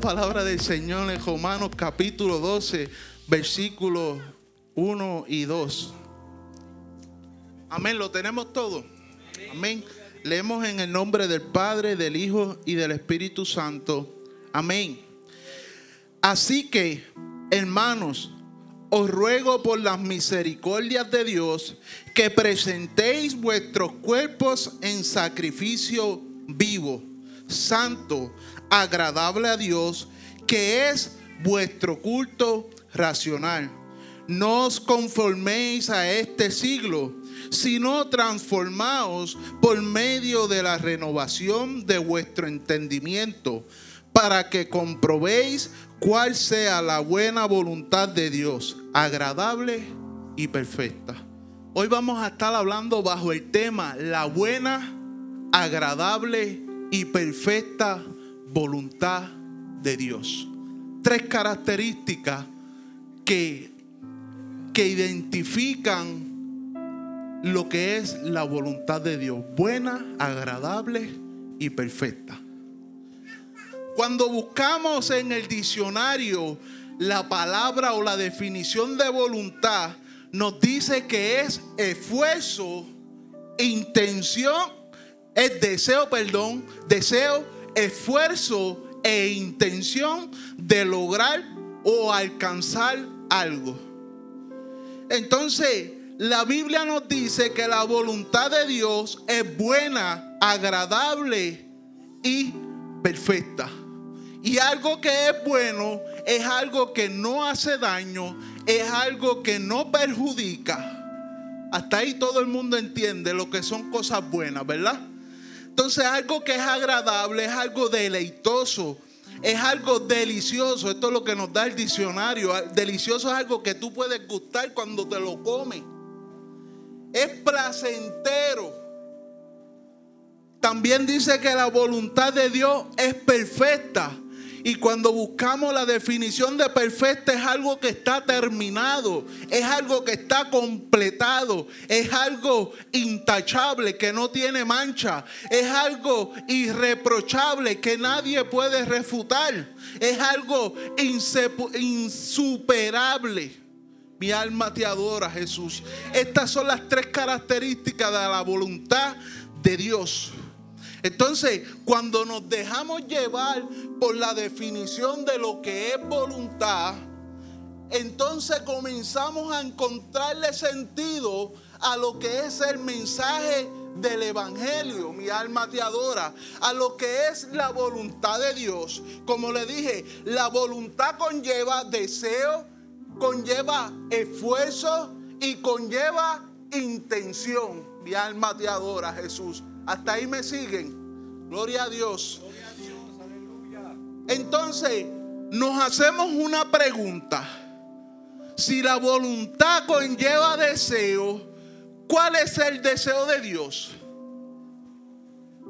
la palabra del Señor en Romanos capítulo 12, versículos 1 y 2. Amén, lo tenemos todo. Amén. Leemos en el nombre del Padre, del Hijo y del Espíritu Santo. Amén. Así que, hermanos, os ruego por las misericordias de Dios que presentéis vuestros cuerpos en sacrificio vivo, santo, agradable a Dios, que es vuestro culto racional. No os conforméis a este siglo sino transformaos por medio de la renovación de vuestro entendimiento, para que comprobéis cuál sea la buena voluntad de Dios, agradable y perfecta. Hoy vamos a estar hablando bajo el tema la buena, agradable y perfecta voluntad de Dios. Tres características que, que identifican lo que es la voluntad de Dios, buena, agradable y perfecta. Cuando buscamos en el diccionario la palabra o la definición de voluntad, nos dice que es esfuerzo, intención, es deseo, perdón, deseo, esfuerzo e intención de lograr o alcanzar algo. Entonces, la Biblia nos dice que la voluntad de Dios es buena, agradable y perfecta. Y algo que es bueno es algo que no hace daño, es algo que no perjudica. Hasta ahí todo el mundo entiende lo que son cosas buenas, ¿verdad? Entonces algo que es agradable es algo deleitoso, es algo delicioso. Esto es lo que nos da el diccionario. Delicioso es algo que tú puedes gustar cuando te lo comes es placentero. También dice que la voluntad de Dios es perfecta. Y cuando buscamos la definición de perfecta es algo que está terminado, es algo que está completado, es algo intachable que no tiene mancha, es algo irreprochable que nadie puede refutar, es algo insuperable. Mi alma te adora, Jesús. Estas son las tres características de la voluntad de Dios. Entonces, cuando nos dejamos llevar por la definición de lo que es voluntad, entonces comenzamos a encontrarle sentido a lo que es el mensaje del Evangelio, mi alma te adora, a lo que es la voluntad de Dios. Como le dije, la voluntad conlleva deseo, conlleva esfuerzo y conlleva intención. Mi alma te adora, Jesús. Hasta ahí me siguen. Gloria a Dios. Entonces, nos hacemos una pregunta. Si la voluntad conlleva deseo, ¿cuál es el deseo de Dios?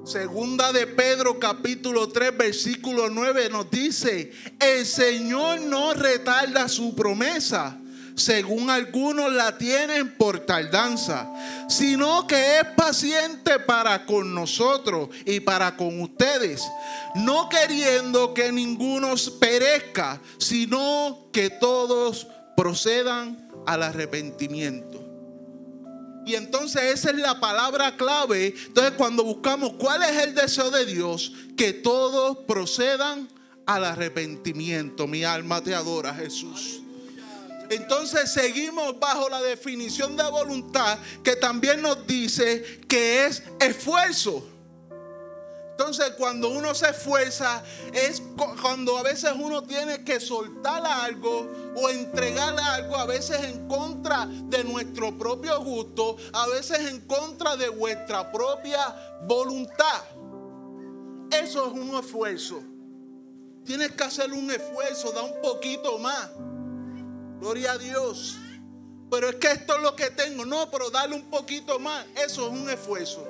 Segunda de Pedro capítulo 3 versículo 9 nos dice, el Señor no retarda su promesa, según algunos la tienen por tardanza, sino que es paciente para con nosotros y para con ustedes, no queriendo que ninguno perezca, sino que todos procedan al arrepentimiento. Y entonces esa es la palabra clave. Entonces cuando buscamos cuál es el deseo de Dios, que todos procedan al arrepentimiento. Mi alma te adora, Jesús. Entonces seguimos bajo la definición de voluntad que también nos dice que es esfuerzo. Entonces, cuando uno se esfuerza, es cuando a veces uno tiene que soltar algo o entregar algo, a veces en contra de nuestro propio gusto, a veces en contra de vuestra propia voluntad. Eso es un esfuerzo. Tienes que hacer un esfuerzo, da un poquito más. Gloria a Dios. Pero es que esto es lo que tengo. No, pero dale un poquito más. Eso es un esfuerzo.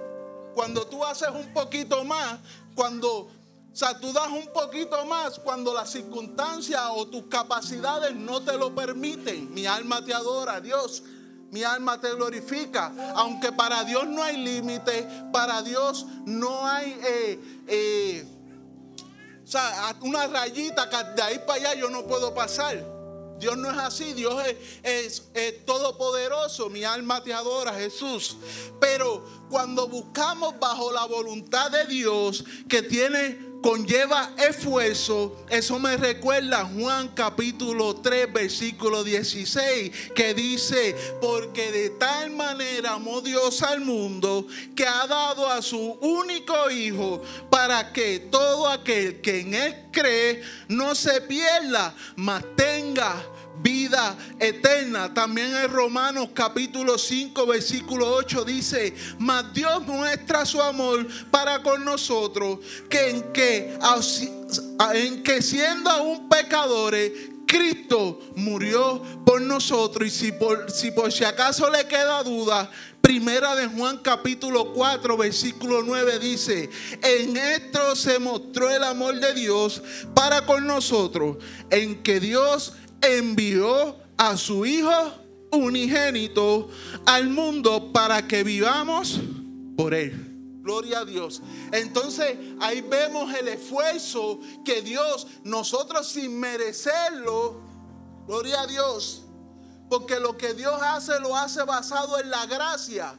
Cuando tú haces un poquito más, cuando, o sea, tú das un poquito más cuando las circunstancias o tus capacidades no te lo permiten. Mi alma te adora, Dios. Mi alma te glorifica. Aunque para Dios no hay límite, para Dios no hay... Eh, eh, sea, una rayita, de ahí para allá yo no puedo pasar. Dios no es así, Dios es, todopoderoso, mi alma te adora, Jesús. Pero cuando buscamos bajo la voluntad de Dios que tiene conlleva esfuerzo. Eso me recuerda Juan capítulo 3, versículo 16, que dice, porque de tal manera amó Dios al mundo que ha dado a su único Hijo para que todo aquel que en Él cree no se pierda, mas tenga vida eterna. También en Romanos capítulo 5 versículo 8 dice, mas Dios muestra su amor para con nosotros, que en que, en que siendo aún pecadores, Cristo murió por nosotros. Y si por, si por si acaso le queda duda, Primera de Juan capítulo 4 versículo 9 dice, en esto se mostró el amor de Dios para con nosotros, en que Dios envió a su Hijo unigénito al mundo para que vivamos por Él. Gloria a Dios. Entonces ahí vemos el esfuerzo que Dios, nosotros sin merecerlo, gloria a Dios, porque lo que Dios hace lo hace basado en la gracia.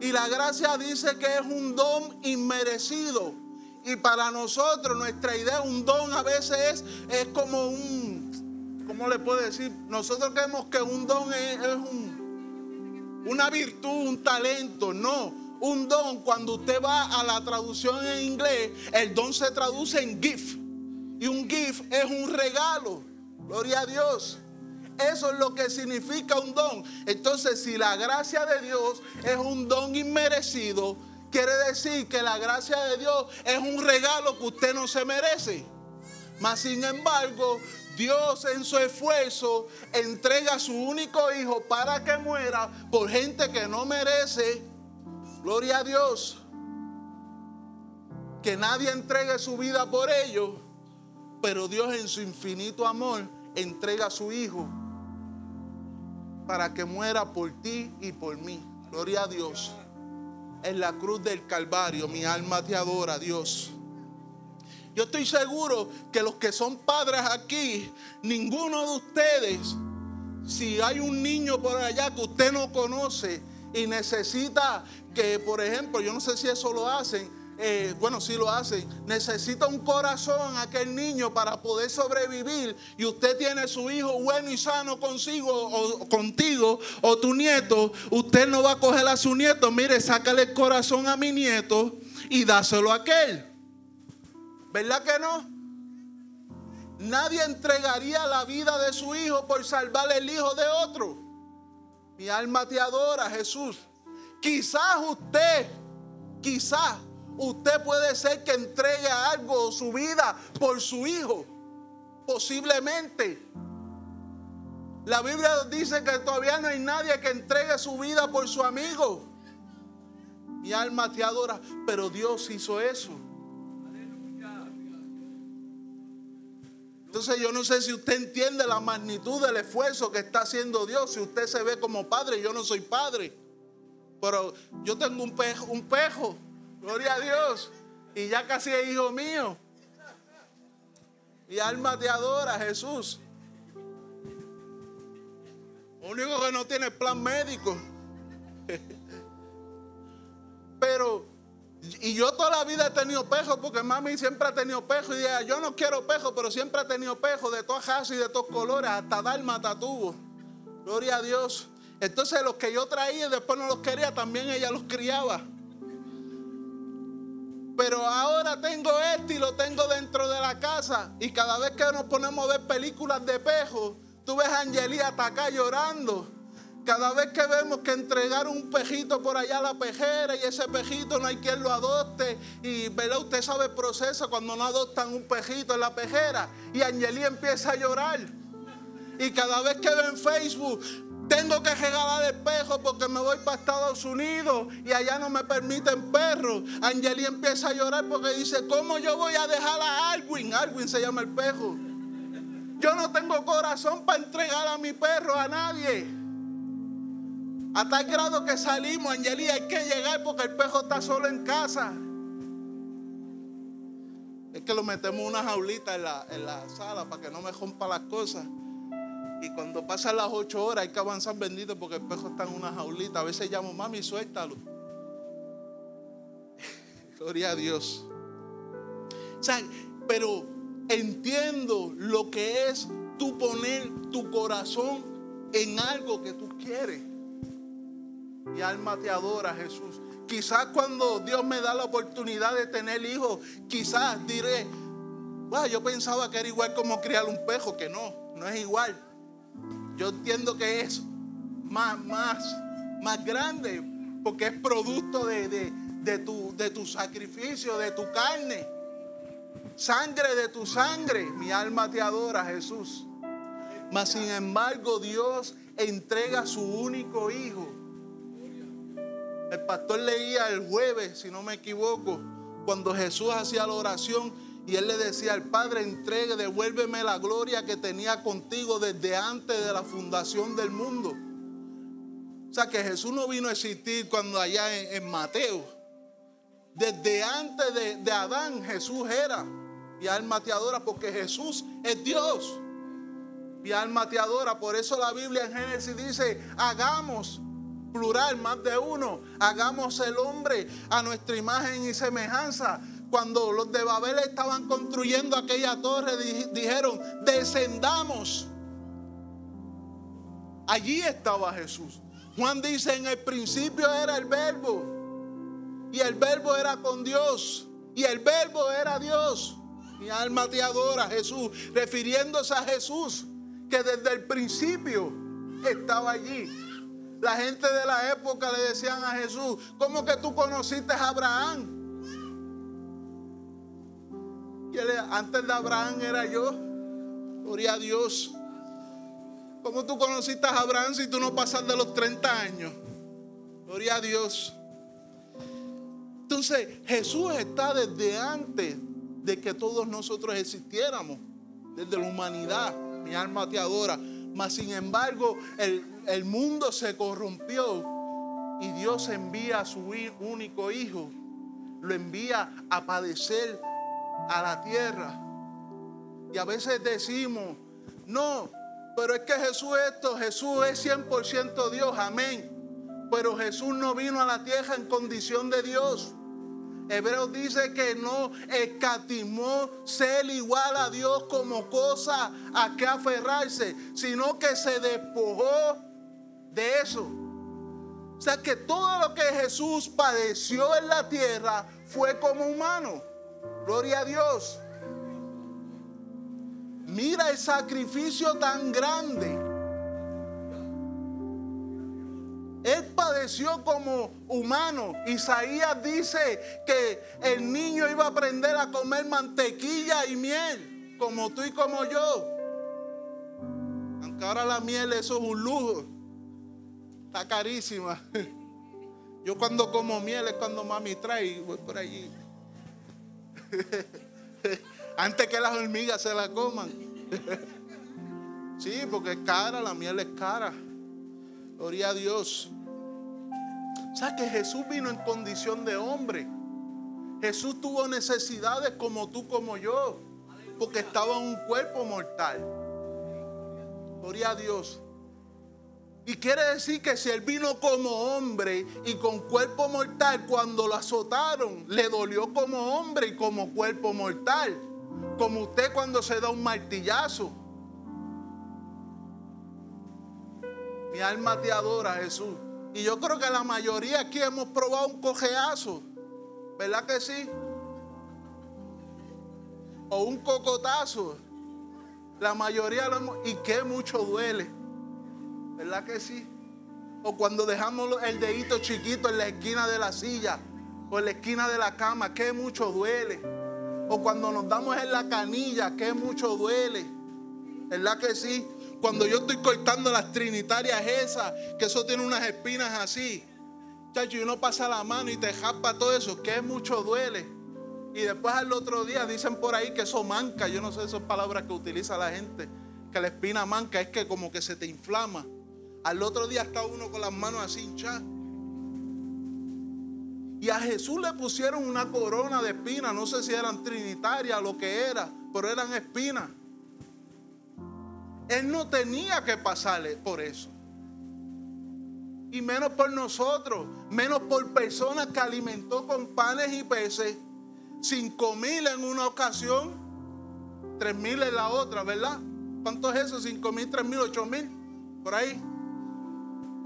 Y la gracia dice que es un don inmerecido. Y para nosotros nuestra idea, un don a veces es, es como un, ¿cómo le puedo decir? Nosotros creemos que un don es, una virtud, un talento. No, un don, cuando usted va a la traducción en inglés, el don se traduce en gift. Y un gift es un regalo. Gloria a Dios. Eso es lo que significa un don. Entonces, si la gracia de Dios es un don inmerecido, quiere decir que la gracia de Dios es un regalo que usted no se merece. Mas, sin embargo, Dios en su esfuerzo entrega a su único hijo para que muera por gente que no merece. Gloria a Dios. Que nadie entregue su vida por ellos. Pero Dios en su infinito amor entrega a su hijo para que muera por ti y por mí. Gloria a Dios. En la cruz del Calvario mi alma te adora, Dios. Yo estoy seguro que los que son padres aquí, ninguno de ustedes, si hay un niño por allá que usted no conoce y necesita que, por ejemplo, yo no sé si eso lo hacen, eh, bueno, si lo hacen, necesita un corazón aquel niño para poder sobrevivir y usted tiene su hijo bueno y sano consigo o contigo o tu nieto, usted no va a coger a su nieto, mire, sácale el corazón a mi nieto y dáselo a aquel. ¿Verdad que no? Nadie entregaría la vida de su hijo por salvar el hijo de otro. Mi alma te adora, Jesús. Quizás usted, quizás usted puede ser que entregue algo, su vida, por su hijo. Posiblemente. La Biblia dice que todavía no hay nadie que entregue su vida por su amigo. Mi alma te adora, pero Dios hizo eso. Entonces yo no sé si usted entiende la magnitud del esfuerzo que está haciendo Dios. Si usted se ve como padre, yo no soy padre. Pero yo tengo un pejo, un pejo. Gloria a Dios. Y ya casi es hijo mío. Mi alma te adora, Jesús. Lo único que no tiene plan médico. Pero y yo toda la vida he tenido pejo porque mami siempre ha tenido pejo. Y yo no quiero pejo, pero siempre ha tenido pejo de todas razas y de todos colores, hasta dálmata tuvo. Gloria a Dios. Entonces los que yo traía y después no los quería, también ella los criaba. Pero ahora tengo este y lo tengo dentro de la casa. Y cada vez que nos ponemos a ver películas de pejo, tú ves a Angelía hasta acá llorando. Cada vez que vemos que entregaron un pejito por allá a la pejera y ese pejito no hay quien lo adopte. Y ¿verdad? usted sabe el proceso cuando no adoptan un pejito en la pejera. Y Angelí empieza a llorar. Y cada vez que ve en Facebook, tengo que regalar el pejo porque me voy para Estados Unidos y allá no me permiten perros. Angelí empieza a llorar porque dice, ¿cómo yo voy a dejar a Alwin? Alwin se llama el pejo. Yo no tengo corazón para entregar a mi perro a nadie. A tal grado que salimos, Angelía, hay que llegar porque el pejo está solo en casa. Es que lo metemos en una jaulita en la, en la sala para que no me rompa las cosas. Y cuando pasan las ocho horas hay que avanzar bendito porque el pejo está en una jaulita. A veces llamo, mami, suéltalo. Gloria a Dios. O sea, pero entiendo lo que es tú poner tu corazón en algo que tú quieres. Mi alma te adora, Jesús. Quizás cuando Dios me da la oportunidad de tener hijos, quizás diré, yo pensaba que era igual como criar un pejo, que no, no es igual. Yo entiendo que es más, más, más grande, porque es producto de, de, tu, de tu sacrificio, de tu carne. Sangre de tu sangre, mi alma te adora, Jesús. Mas sin embargo, Dios entrega su único hijo. El pastor leía el jueves, si no me equivoco, cuando Jesús hacía la oración y él le decía al Padre, entregue, devuélveme la gloria que tenía contigo desde antes de la fundación del mundo. O sea que Jesús no vino a existir cuando allá en, Mateo. Desde antes de, de Adán Jesús era. Mi alma te porque Jesús es Dios. Mi alma te. Por eso la Biblia en Génesis dice, hagamos, plural, más de uno, hagamos el hombre a nuestra imagen y semejanza. Cuando los de Babel estaban construyendo aquella torre, dijeron, descendamos. Allí estaba Jesús. Juan dice, en el principio era el verbo. Y el verbo era con Dios. Y el verbo era Dios. Mi alma te adora, Jesús. Refiriéndose a Jesús, que desde el principio estaba allí. La gente de la época le decían a Jesús, ¿cómo que tú conociste a Abraham? Y antes de Abraham era yo. Gloria a Dios. ¿Cómo tú conociste a Abraham si tú no pasas de los 30 años? Gloria a Dios. Entonces Jesús está desde antes de que todos nosotros existiéramos, desde la humanidad. Mi alma te adora. Mas sin embargo, el, el mundo se corrompió y Dios envía a su único hijo. Lo envía a padecer a la tierra. Y a veces decimos, no, pero es que Jesús esto, Jesús es 100% Dios, amén. Pero Jesús no vino a la tierra en condición de Dios. Hebreos dice que no escatimó ser igual a Dios como cosa a que aferrarse, sino que se despojó de eso. O sea que todo lo que Jesús padeció en la tierra fue como humano. Gloria a Dios. Mira el sacrificio tan grande Él padeció como humano. Isaías dice que el niño iba a aprender a comer mantequilla y miel, como tú y como yo. Aunque ahora la miel eso es un lujo. Está carísima. Yo cuando como miel es cuando mami trae y voy por allí. Antes que las hormigas se la coman. Sí, porque es cara, la miel es cara. Gloria a Dios. O sea que Jesús vino en condición de hombre. Jesús tuvo necesidades como tú, como yo, porque estaba en un cuerpo mortal. Gloria a Dios. Y quiere decir que si él vino como hombre y con cuerpo mortal, cuando lo azotaron, le dolió como hombre y como cuerpo mortal. Como usted cuando se da un martillazo. Mi alma te adora, Jesús. Y yo creo que la mayoría aquí hemos probado un cojeazo. ¿Verdad que sí? O un cocotazo. La mayoría lo hemos... Y que mucho duele. ¿Verdad que sí? O cuando dejamos el dedito chiquito en la esquina de la silla o en la esquina de la cama, que mucho duele. O cuando nos damos en la canilla, que mucho duele. ¿Verdad que sí? Cuando yo estoy cortando las trinitarias esas, que eso tiene unas espinas así. Chacho, y uno pasa la mano y te japa todo eso, que mucho duele. Y después al otro día dicen por ahí que eso manca. Yo no sé esas palabras que utiliza la gente. Que la espina manca es que como que se te inflama. Al otro día está uno con las manos así hinchadas. Y a Jesús le pusieron una corona de espinas. No sé si eran trinitarias lo que era, pero eran espinas. Él no tenía que pasarle por eso. Y menos por nosotros, menos por personas que alimentó con panes y peces. Cinco mil en una ocasión, tres mil en la otra, ¿verdad? ¿Cuánto es eso? Cinco mil, tres mil, ocho mil, por ahí.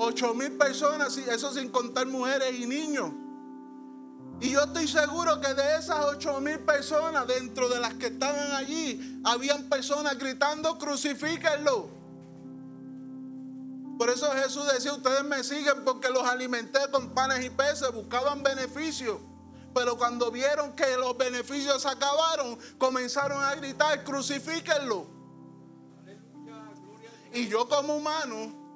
Ocho mil personas, eso sin contar mujeres y niños. Y yo estoy seguro que de esas ocho mil personas, dentro de las que estaban allí, habían personas gritando, crucifíquenlo. Por eso Jesús decía, ustedes me siguen porque los alimenté con panes y peces, buscaban beneficios. Pero cuando vieron que los beneficios se acabaron, comenzaron a gritar, crucifíquenlo. Y yo como humano,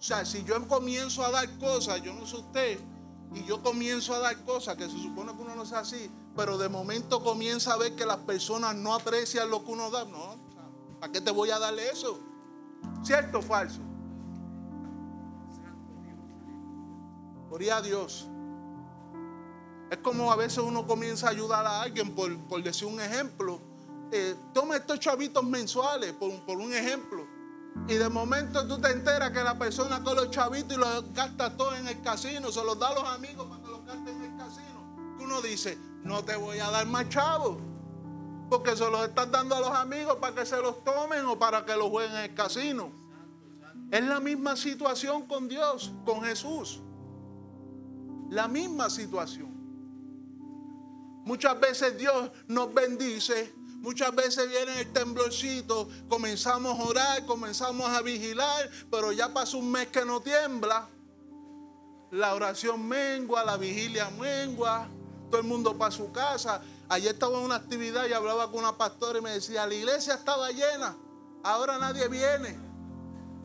o sea, si yo comienzo a dar cosas, yo no sé usted, y yo comienzo a dar cosas que se supone que uno no sea así, pero de momento comienza a ver que las personas no aprecian lo que uno da. No, ¿para qué te voy a darle eso? ¿Cierto o falso? Gloria a Dios. Es como a veces uno comienza a ayudar a alguien, por, decir un ejemplo. Eh, toma estos chavitos mensuales, por, por un ejemplo. Y de momento tú te enteras que la persona con los chavitos y los gasta todo en el casino, se los da a los amigos para que los gasten en el casino. Uno dice, no te voy a dar más chavos, porque se los estás dando a los amigos para que se los tomen o para que los jueguen en el casino. Es la misma situación con Dios, con Jesús. La misma situación. Muchas veces Dios nos bendice Muchas veces viene el temblorcito, comenzamos a orar, comenzamos a vigilar, pero ya pasó un mes que no tiembla. La oración mengua, la vigilia mengua, todo el mundo para su casa. Ayer estaba en una actividad y hablaba con una pastora y me decía, la iglesia estaba llena, ahora nadie viene.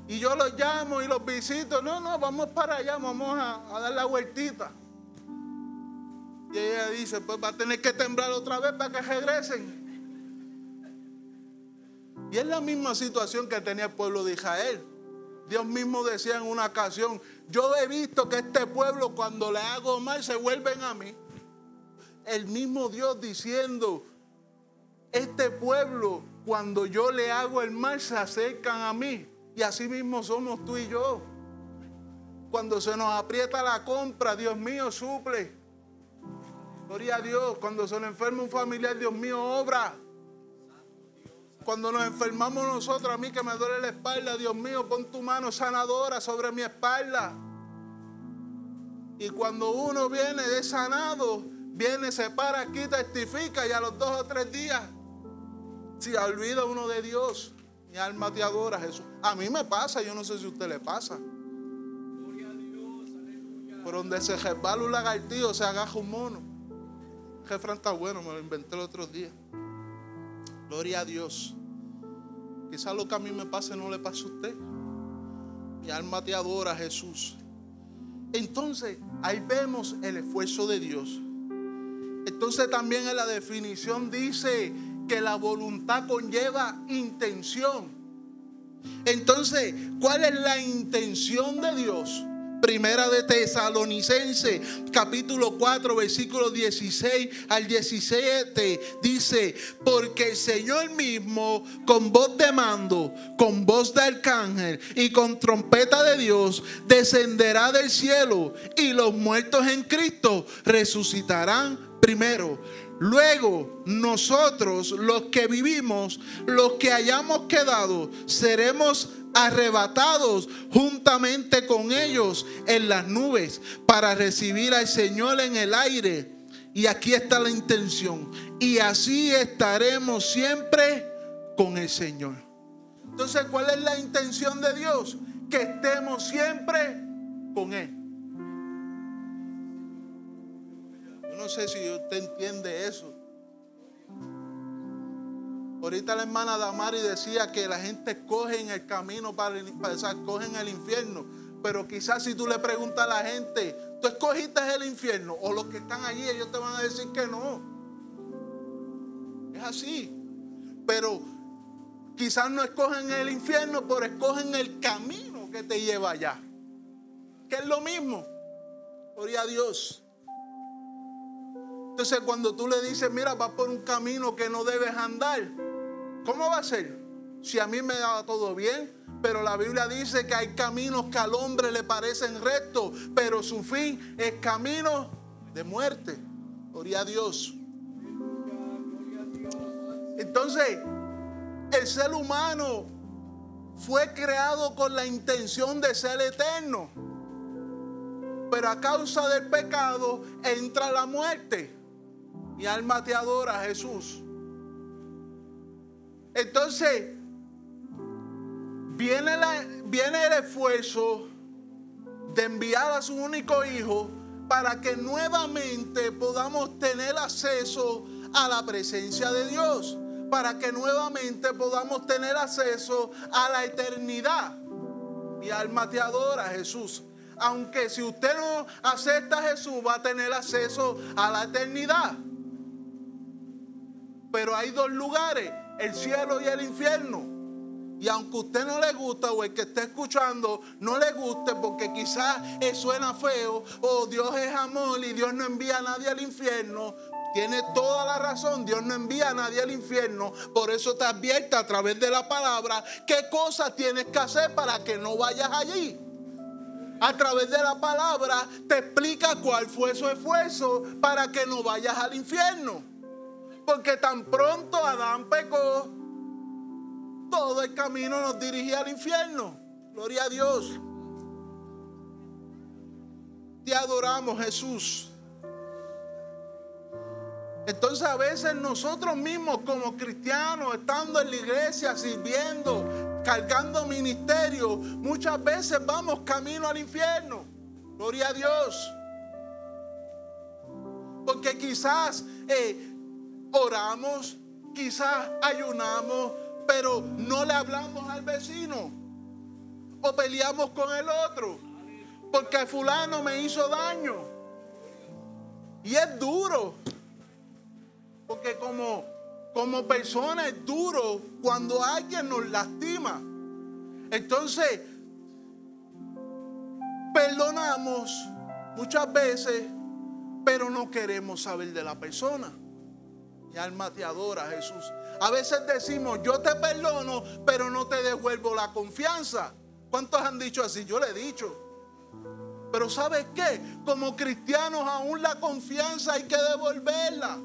Y yo los llamo y los visito, no, no, vamos para allá, vamos a, a dar la vueltita. Y ella dice, pues va a tener que temblar otra vez para que regresen. Y es la misma situación que tenía el pueblo de Israel. Dios mismo decía en una ocasión, yo he visto que este pueblo cuando le hago mal se vuelven a mí. El mismo Dios diciendo, este pueblo cuando yo le hago el mal se acercan a mí. Y así mismo somos tú y yo. Cuando se nos aprieta la compra, Dios mío, suple. Gloria a Dios. Cuando se nos enferma un familiar, Dios mío, obra. Cuando nos enfermamos nosotros, a mí que me duele la espalda, Dios mío, pon tu mano sanadora sobre mi espalda. Y cuando uno viene de sanado, viene, se para aquí, testifica y a los dos o tres días, si olvida uno de Dios, mi alma te adora, Jesús. A mí me pasa, yo no sé si a usted le pasa. Por donde se resbala un lagartillo, se agaja un mono. Jefran está bueno, me lo inventé el otro día. Gloria a Dios. Quizás lo que a mí me pase no le pase a usted. Mi alma te adora, Jesús. Entonces, ahí vemos el esfuerzo de Dios. Entonces también en la definición dice que la voluntad conlleva intención. Entonces, ¿cuál es la intención de Dios? Primera de Tesalonicense, capítulo 4, versículo 16 al 17, dice, porque el Señor mismo, con voz de mando, con voz de arcángel y con trompeta de Dios, descenderá del cielo y los muertos en Cristo resucitarán primero. Luego nosotros, los que vivimos, los que hayamos quedado, seremos arrebatados juntamente con ellos en las nubes para recibir al Señor en el aire. Y aquí está la intención. Y así estaremos siempre con el Señor. Entonces, ¿cuál es la intención de Dios? Que estemos siempre con Él. No sé si usted entiende eso. Ahorita la hermana Damari decía que la gente escoge en el camino para, escoger en el infierno. Pero quizás si tú le preguntas a la gente, ¿tú escogiste el infierno? O los que están allí, ellos te van a decir que no. Es así. Pero quizás no escogen el infierno, pero escogen el camino que te lleva allá. Que es lo mismo. Gloria a Dios. Entonces cuando tú le dices, mira, vas por un camino que no debes andar, ¿cómo va a ser? Si a mí me da todo bien, pero la Biblia dice que hay caminos que al hombre le parecen rectos, pero su fin es camino de muerte. Gloria a Dios. Entonces, el ser humano fue creado con la intención de ser eterno. Pero a causa del pecado entra la muerte. Mi alma te adora, Jesús. Entonces, viene, viene el esfuerzo de enviar a su único hijo para que nuevamente podamos tener acceso a la presencia de Dios para que nuevamente podamos tener acceso a la eternidad. Mi alma te adora, Jesús. Aunque si usted no acepta a Jesús, va a tener acceso a la eternidad. Pero hay dos lugares, el cielo y el infierno. Y aunque a usted no le gusta o el que esté escuchando no le guste porque quizás suena feo o Dios es amor y Dios no envía a nadie al infierno, tiene toda la razón. Dios no envía a nadie al infierno. Por eso te advierte a través de la palabra qué cosas tienes que hacer para que no vayas allí. A través de la palabra te explica cuál fue su esfuerzo para que no vayas al infierno. Porque tan pronto Adán pecó, todo el camino nos dirigía al infierno. Gloria a Dios. Te adoramos, Jesús. Entonces a veces nosotros mismos como cristianos, estando en la iglesia, sirviendo, cargando ministerio, muchas veces vamos camino al infierno. Gloria a Dios. Porque quizás eh, oramos, quizás ayunamos, pero no le hablamos al vecino. O peleamos con el otro. Porque fulano me hizo daño. Y es duro. Porque como, como persona es duro cuando alguien nos lastima. Entonces, perdonamos muchas veces, pero no queremos saber de la persona. Mi alma te adora, Jesús. A veces decimos, yo te perdono, pero no te devuelvo la confianza. ¿Cuántos han dicho así? Yo le he dicho. Pero ¿sabes qué? Como cristianos aún la confianza hay que devolverla.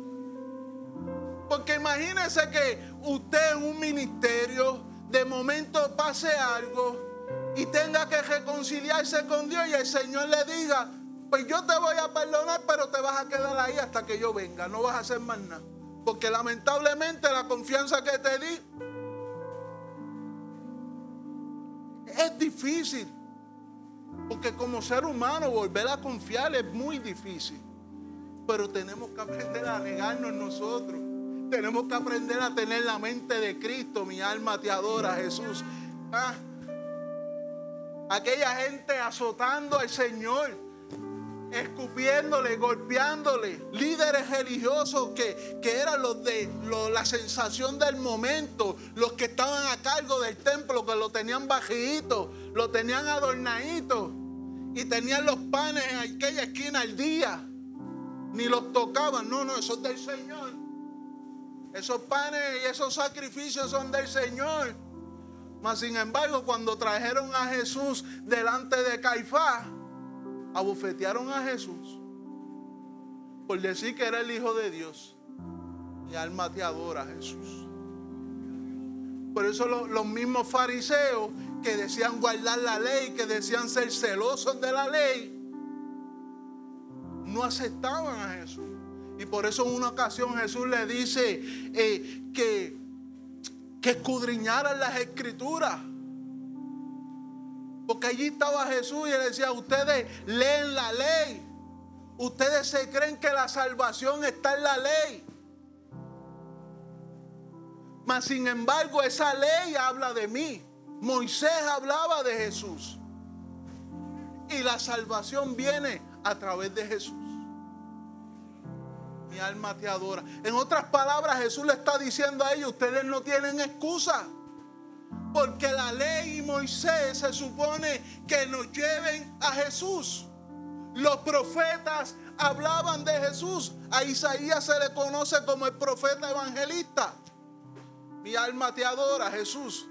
Porque imagínese que usted en un ministerio de momento pase algo y tenga que reconciliarse con Dios y el Señor le diga, pues yo te voy a perdonar, pero te vas a quedar ahí hasta que yo venga, no vas a hacer más nada. Porque lamentablemente la confianza que te di es difícil. Porque como ser humano volver a confiar es muy difícil. Pero tenemos que aprender a negarnos nosotros. Tenemos que aprender a tener la mente de Cristo. Mi alma te adora, Jesús. Ah, aquella gente azotando al Señor, escupiéndole, golpeándole. Líderes religiosos que, eran los de la sensación del momento, los que estaban a cargo del templo, que lo tenían bajito, lo tenían adornadito y tenían los panes en aquella esquina al día. Ni los tocaban, no, no, eso es del Señor. Esos panes y esos sacrificios son del Señor. Mas sin embargo, cuando trajeron a Jesús delante de Caifás, abofetearon a Jesús por decir que era el Hijo de Dios. Mi alma te adora, Jesús. Por eso los mismos fariseos que decían guardar la ley, que decían ser celosos de la ley, no aceptaban a Jesús. Y por eso en una ocasión Jesús le dice eh, que, que escudriñaran las escrituras. Porque allí estaba Jesús y le decía, ustedes leen la ley. Ustedes se creen que la salvación está en la ley. Mas sin embargo esa ley habla de mí. Moisés hablaba de Jesús. Y la salvación viene a través de Jesús mi alma te adora. En otras palabras, Jesús le está diciendo a ellos, ustedes no tienen excusa. Porque la ley y Moisés se supone que nos lleven a Jesús. Los profetas hablaban de Jesús. A Isaías se le conoce como el profeta evangelista. Mi alma te adora, Jesús.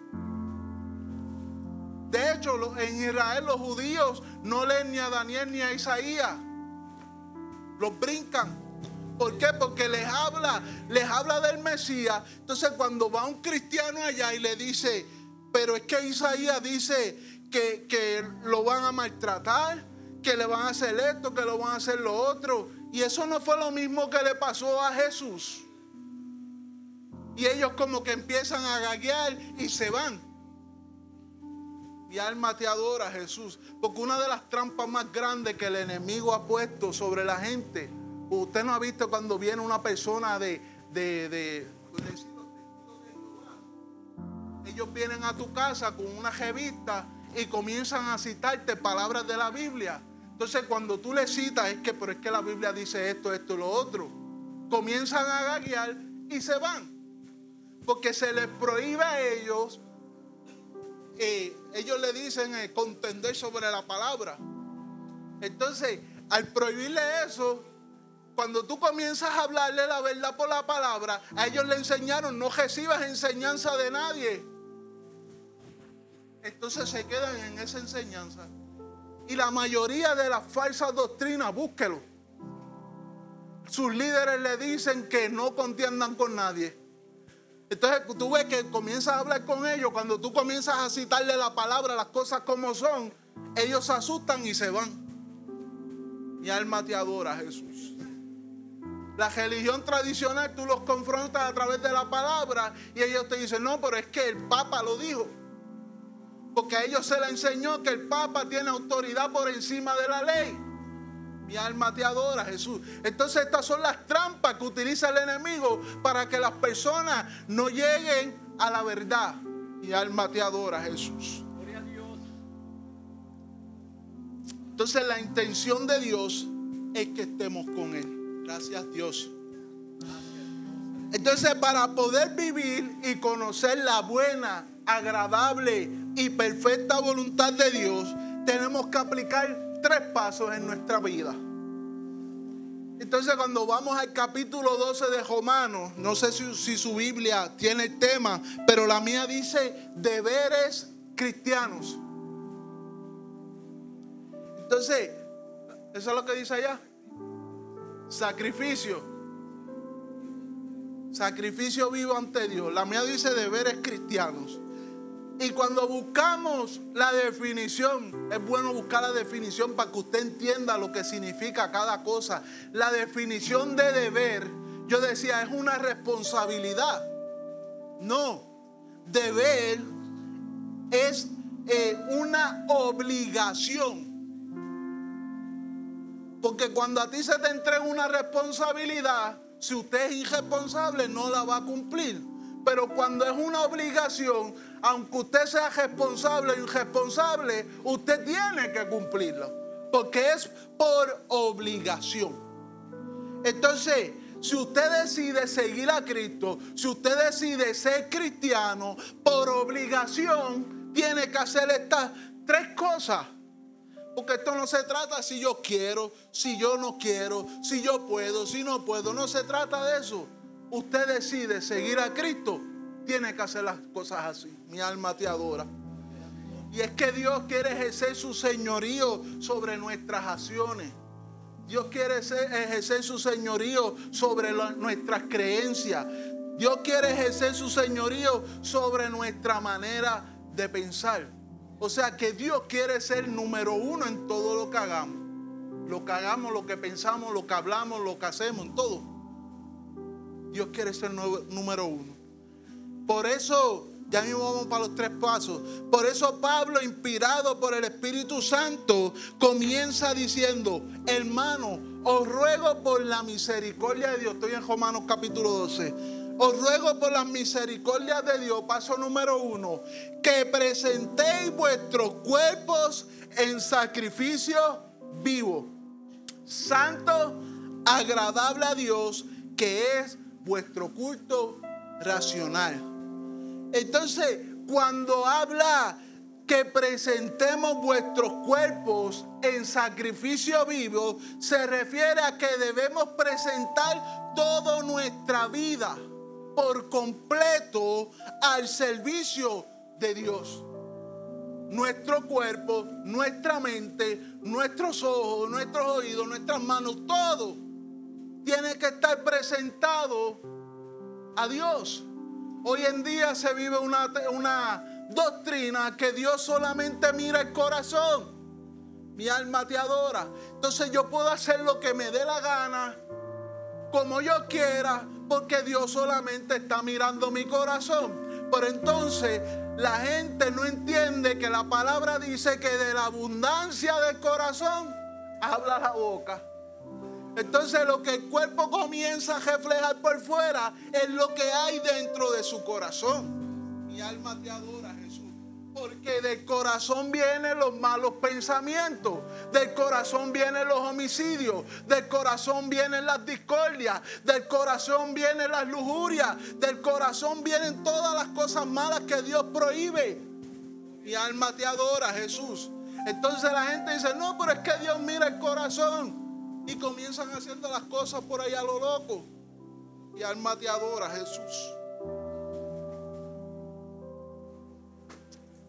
De hecho, en Israel los judíos no leen ni a Daniel ni a Isaías. Los brincan. ¿Por qué? Porque les habla, les habla del Mesías. Entonces cuando va un cristiano allá y le dice, pero es que Isaías dice que, que lo van a maltratar, que le van a hacer esto, que lo van a hacer lo otro. Y eso no fue lo mismo que le pasó a Jesús. Y ellos como que empiezan a gaguear y se van. Mi alma te adora, Jesús. Porque una de las trampas más grandes que el enemigo ha puesto sobre la gente Usted no ha visto cuando viene una persona de, de, ellos vienen a tu casa con una revista y comienzan a citarte palabras de la Biblia. Entonces cuando tú le citas es que, pero es que la Biblia dice esto, esto y lo otro. Comienzan a gaguear y se van. Porque se les prohíbe a ellos, eh, ellos le dicen eh, contender sobre la palabra. Entonces, al prohibirle eso, cuando tú comienzas a hablarle la verdad por la palabra, a ellos le enseñaron, no recibas enseñanza de nadie. Entonces se quedan en esa enseñanza. Y la mayoría de las falsas doctrinas, búsquelo. Sus líderes le dicen que no contiendan con nadie. Entonces tú ves que comienzas a hablar con ellos, cuando tú comienzas a citarle la palabra, las cosas como son, ellos se asustan y se van. Mi alma te adora, Jesús. La religión tradicional tú los confrontas a través de la palabra y ellos te dicen, no, pero es que el Papa lo dijo. Porque a ellos se les enseñó que el Papa tiene autoridad por encima de la ley. Mi alma te adora, Jesús. Entonces estas son las trampas que utiliza el enemigo para que las personas no lleguen a la verdad. Mi alma te adora, Jesús. Entonces la intención de Dios es que estemos con Él. Gracias Dios. Entonces para poder vivir y conocer la buena, agradable y perfecta voluntad de Dios, tenemos que aplicar tres pasos en nuestra vida. Entonces cuando vamos al capítulo 12 de Romanos, no sé si, si, su Biblia tiene el tema, pero la mía dice deberes cristianos. Entonces, eso es lo que dice allá. Sacrificio. Sacrificio vivo ante Dios. La mía dice deberes cristianos. Y cuando buscamos la definición, es bueno buscar la definición para que usted entienda lo que significa cada cosa. La definición de deber, yo decía, es una responsabilidad. No, deber es eh, una obligación. Porque cuando a ti se te entrega una responsabilidad, si usted es irresponsable, no la va a cumplir. Pero cuando es una obligación, aunque usted sea responsable o irresponsable, usted tiene que cumplirlo. Porque es por obligación. Entonces, si usted decide seguir a Cristo, si usted decide ser cristiano, por obligación, tiene que hacer estas tres cosas. Porque esto no se trata si yo quiero, si yo no quiero, si yo puedo, si no puedo. No se trata de eso. Usted decide seguir a Cristo, tiene que hacer las cosas así. Mi alma te adora. Y es que Dios quiere ejercer su señorío sobre nuestras acciones. Dios quiere ejercer su señorío sobre nuestras creencias. Dios quiere ejercer su señorío sobre nuestra manera de pensar. O sea que Dios quiere ser número uno en todo lo que hagamos. Lo que hagamos, lo que pensamos, lo que hablamos, lo que hacemos, en todo. Dios quiere ser número uno. Por eso, ya mismo vamos para los tres pasos. Por eso Pablo, inspirado por el Espíritu Santo, comienza diciendo, hermano, os ruego por la misericordia de Dios. Estoy en Romanos capítulo 12 os ruego por las misericordias de Dios, paso número uno, que presentéis vuestros cuerpos en sacrificio vivo, santo, agradable a Dios, que es vuestro culto racional. Entonces, cuando habla que presentemos vuestros cuerpos en sacrificio vivo se refiere a que debemos presentar toda nuestra vida por completo al servicio de Dios. Nuestro cuerpo, nuestra mente, nuestros ojos, nuestros oídos, nuestras manos, todo tiene que estar presentado a Dios. Hoy en día se vive una, una doctrina que Dios solamente mira el corazón. Mi alma te adora. Entonces yo puedo hacer lo que me dé la gana, como yo quiera, porque Dios solamente está mirando mi corazón. Pero entonces la gente no entiende que la palabra dice que de la abundancia del corazón habla la boca. Entonces lo que el cuerpo comienza a reflejar por fuera es lo que hay dentro de su corazón. Mi alma te adora, Jesús. Porque del corazón vienen los malos pensamientos, del corazón vienen los homicidios, del corazón vienen las discordias, del corazón vienen las lujurias, del corazón vienen todas las cosas malas que Dios prohíbe. Mi alma te adora, Jesús. Entonces la gente dice, no, pero es que Dios mira el corazón y comienzan haciendo las cosas por ahí a lo loco. Y alma te adora, Jesús.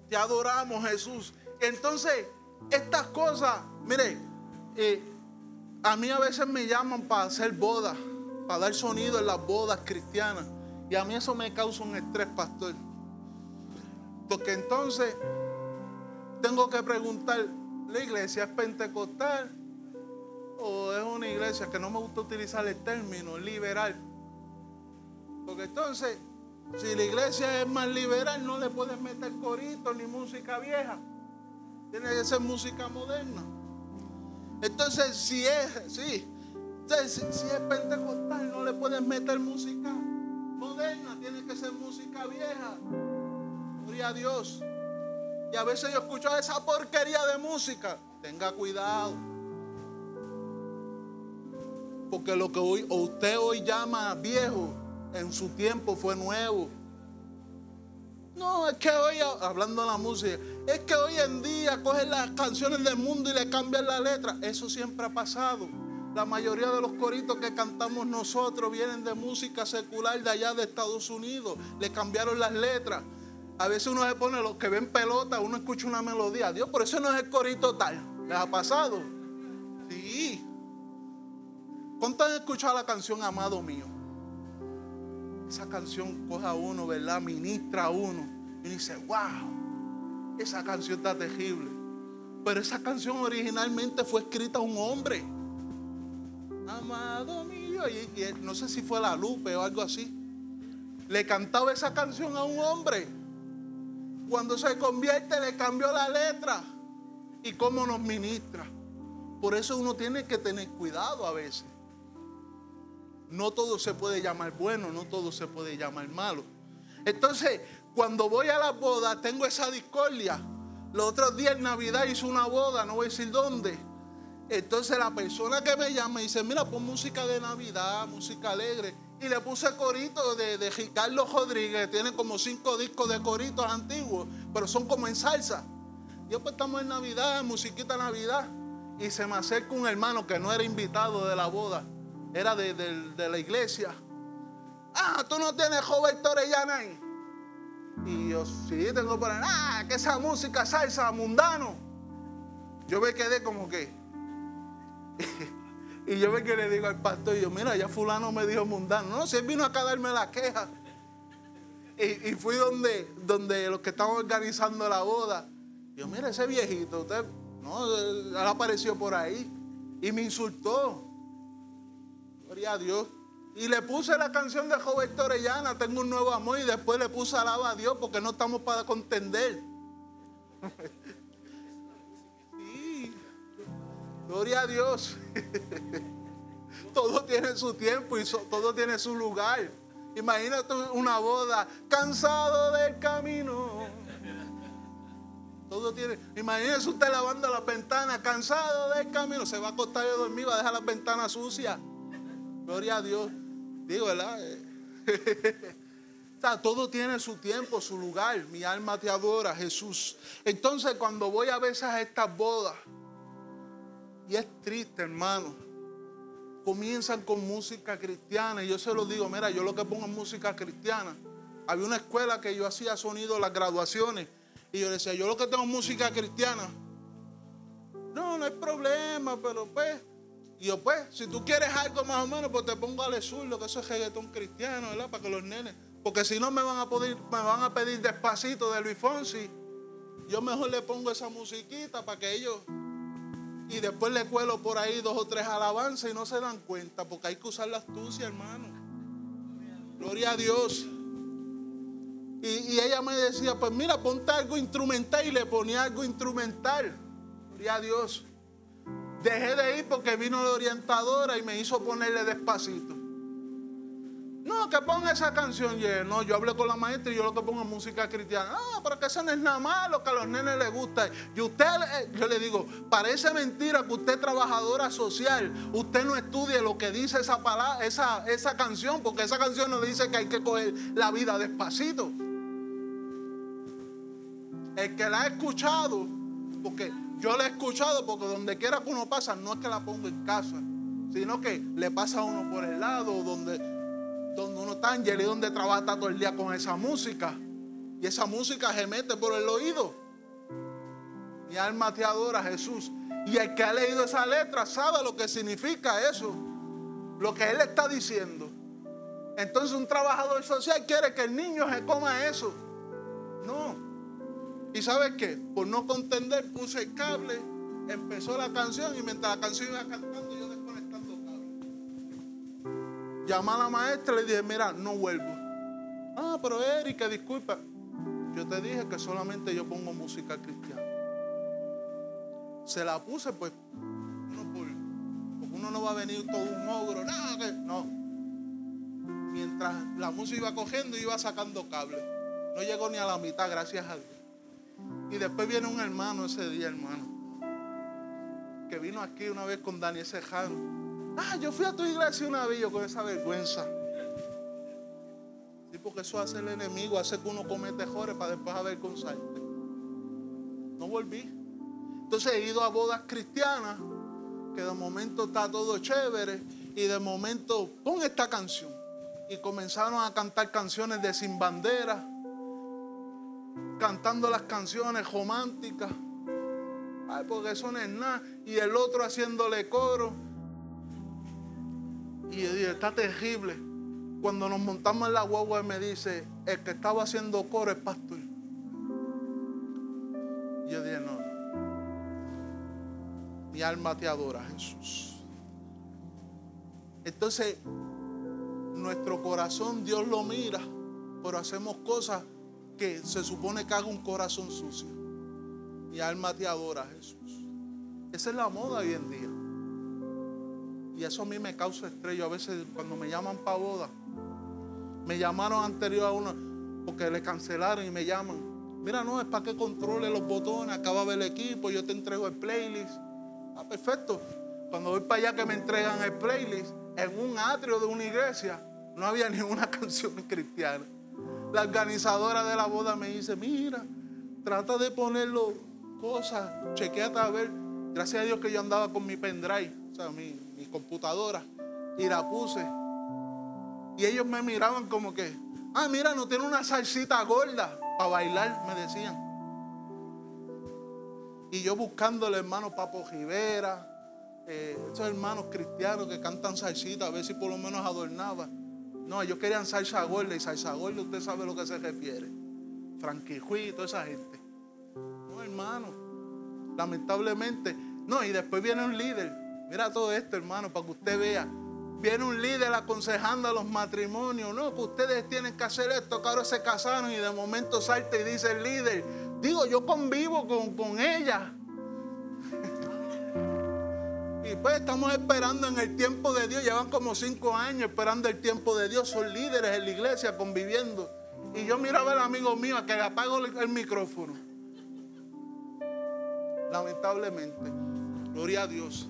Te adoramos, Jesús. Entonces, estas cosas, mire, eh, a mí a veces me llaman para hacer bodas, para dar sonido en las bodas cristianas. Y a mí eso me causa un estrés, pastor. Porque entonces tengo que preguntar, ¿la iglesia es pentecostal? O es una iglesia que no me gusta utilizar el término liberal. Porque entonces, si la iglesia es más liberal, no le pueden meter corito ni música vieja. Tiene que ser música moderna. Entonces, si es, sí, si, es pentecostal, no le pueden meter música moderna, tiene que ser música vieja. Gloria a Dios. Y a veces yo escucho esa porquería de música. Tenga cuidado. Porque lo que hoy, usted hoy llama viejo, en su tiempo fue nuevo. No, es que hoy, hablando de la música, es que hoy en día cogen las canciones del mundo y le cambian la letra. Eso siempre ha pasado. La mayoría de los coritos que cantamos nosotros vienen de música secular de allá de Estados Unidos. Le cambiaron las letras. A veces uno se pone, los que ven pelota, uno escucha una melodía. Dios, por eso no es el corito tal. ¿Les ha pasado? Sí. ¿Cuántos han escuchado la canción Amado Mío? Esa canción coja a uno, ¿verdad? Ministra a uno. Y dice, wow, esa canción está terrible. Pero esa canción originalmente fue escrita a un hombre. Amado mío. Y, no sé si fue la Lupe o algo así. Le cantaba esa canción a un hombre. Cuando se convierte le cambió la letra. ¿Y cómo nos ministra? Por eso uno tiene que tener cuidado a veces. No todo se puede llamar bueno, no todo se puede llamar malo. Entonces, cuando voy a la boda, tengo esa discordia. Los otros días en Navidad hice una boda, no voy a decir dónde. Entonces la persona que me llama dice, mira, pon música de Navidad, música alegre. Y le puse corito de, de Ricardo Rodríguez, tiene como cinco discos de coritos antiguos, pero son como en salsa. Yo pues estamos en Navidad, musiquita Navidad. Y se me acerca un hermano que no era invitado de la boda era de, la iglesia. Ah, tú no tienes joven Torellana ahí. Y yo, sí, tengo por ahí. Ah, que esa música salsa, mundano. Yo me quedé como que. y yo me que le digo al pastor, y yo, mira, ya fulano me dijo mundano. No, si él vino acá a darme la queja. Y, fui donde, donde los que estaban organizando la boda. Yo, mira, ese viejito, usted, no, él apareció por ahí. Y me insultó. Gloria a Dios. Y le puse la canción de Roberto Orellana, Tengo un nuevo amor, y después le puse alaba a Dios porque no estamos para contender. sí. Gloria a Dios. todo tiene su tiempo y todo tiene su lugar. Imagínate una boda, cansado del camino. Todo tiene. Imagínese usted lavando las ventanas, cansado del camino. Se va a acostar de dormir, va a dejar las ventanas sucias. Gloria a Dios. Digo, ¿verdad? O sea, todo tiene su tiempo, su lugar. Mi alma te adora, Jesús. Entonces, cuando voy a veces a estas bodas, y es triste, hermano, comienzan con música cristiana. Y yo se lo digo, mira, yo lo que pongo es música cristiana. Había una escuela que yo hacía sonido las graduaciones. Y yo decía, yo lo que tengo es música cristiana. No, no hay problema, pero pues. Y yo, pues, si tú quieres algo más o menos, pues te pongo al lo que eso es reggaetón cristiano, ¿verdad? Para que los nenes. Porque si no me van a pedir, me van a pedir despacito de Luis Fonsi. Yo mejor le pongo esa musiquita para que ellos. Y después le cuelo por ahí dos o tres alabanzas y no se dan cuenta, porque hay que usar la astucia, hermano. Gloria a Dios. Y, ella me decía, pues mira, ponte algo instrumental y le ponía algo instrumental. Gloria a Dios. Dejé de ir porque vino la orientadora y me hizo ponerle despacito. No, que ponga esa canción. no, yo hablé con la maestra y yo lo que pongo es música cristiana. No, pero que eso no es nada malo, que a los nenes les gusta. Y usted, eh, yo le digo, parece mentira que usted es trabajadora social, usted no estudie lo que dice esa, palabra, esa, esa canción, porque esa canción no dice que hay que coger la vida despacito. El que la ha escuchado, porque yo la he escuchado, porque donde quiera que uno pasa, no es que la pongo en casa, sino que le pasa a uno por el lado, donde, donde uno está y donde trabaja todo el día con esa música. Y esa música se mete por el oído. Mi alma te adora, Jesús. Y el que ha leído esa letra sabe lo que significa eso. Lo que él está diciendo. Entonces un trabajador social quiere que el niño se coma eso. No. ¿Y sabes qué? Por no contender puse el cable, empezó la canción y mientras la canción iba cantando yo desconectando cable. Llamé a la maestra y le dije, mira, no vuelvo. Ah, pero Erika, disculpa. Yo te dije que solamente yo pongo música cristiana. Se la puse pues, no porque uno no va a venir todo un ogro, nada, que no. Mientras la música iba cogiendo, iba sacando cable. No llegó ni a la mitad, gracias a Dios. Y después viene un hermano ese día, hermano, que vino aquí una vez con Daniel Sejano. Ah, yo fui a tu iglesia una vez yo con esa vergüenza. Sí, porque eso hace el enemigo, hace que uno comete errores para después avergonzarte. No volví. Entonces he ido a bodas cristianas, que de momento está todo chévere, y de momento pon esta canción. Y comenzaron a cantar canciones de Sin Bandera cantando las canciones románticas. Ay, porque eso no es nada. Y el otro haciéndole coro. Y yo dije, está terrible. Cuando nos montamos en la guagua, me dice, el que estaba haciendo coro es pastor. Y yo dije, no, no. Mi alma te adora, Jesús. Entonces, nuestro corazón Dios lo mira, pero hacemos cosas que se supone que haga un corazón sucio. Mi alma te adora, Jesús. Esa es la moda hoy en día. Y eso a mí me causa estrello. A veces cuando me llaman para boda, me llamaron anterior a uno porque le cancelaron y me llaman. Mira, no, es para que controle los botones, acaba el equipo, yo te entrego el playlist. Ah, perfecto. Cuando voy para allá que me entregan el playlist, en un atrio de una iglesia, no había ninguna canción cristiana la organizadora de la boda me dice, mira, trata de ponerlo cosas, chequeate a ver. Gracias a Dios que yo andaba con mi pendrive, o sea, mi, computadora, y la puse. Y ellos me miraban como que, ah, mira, no tiene una salsita gorda para bailar, me decían. Y yo buscando el hermano Papo Rivera, eh, esos hermanos cristianos que cantan salsita, a ver si por lo menos adornaba. No, ellos querían salsa gorda y salsa gorda, usted sabe a lo que se refiere. Franquijuí, toda esa gente. No, hermano. Lamentablemente. No, y después viene un líder. Mira todo esto, hermano, para que usted vea. Viene un líder aconsejando a los matrimonios. No, que ustedes tienen que hacer esto, que ahora se casaron y de momento salta y dice el líder. Digo, yo convivo con, con ella. Pues estamos esperando en el tiempo de Dios. Llevan como cinco años esperando el tiempo de Dios. Son líderes en la iglesia conviviendo. Y yo miraba al amigo mío que le apago el micrófono. Lamentablemente. Gloria a Dios.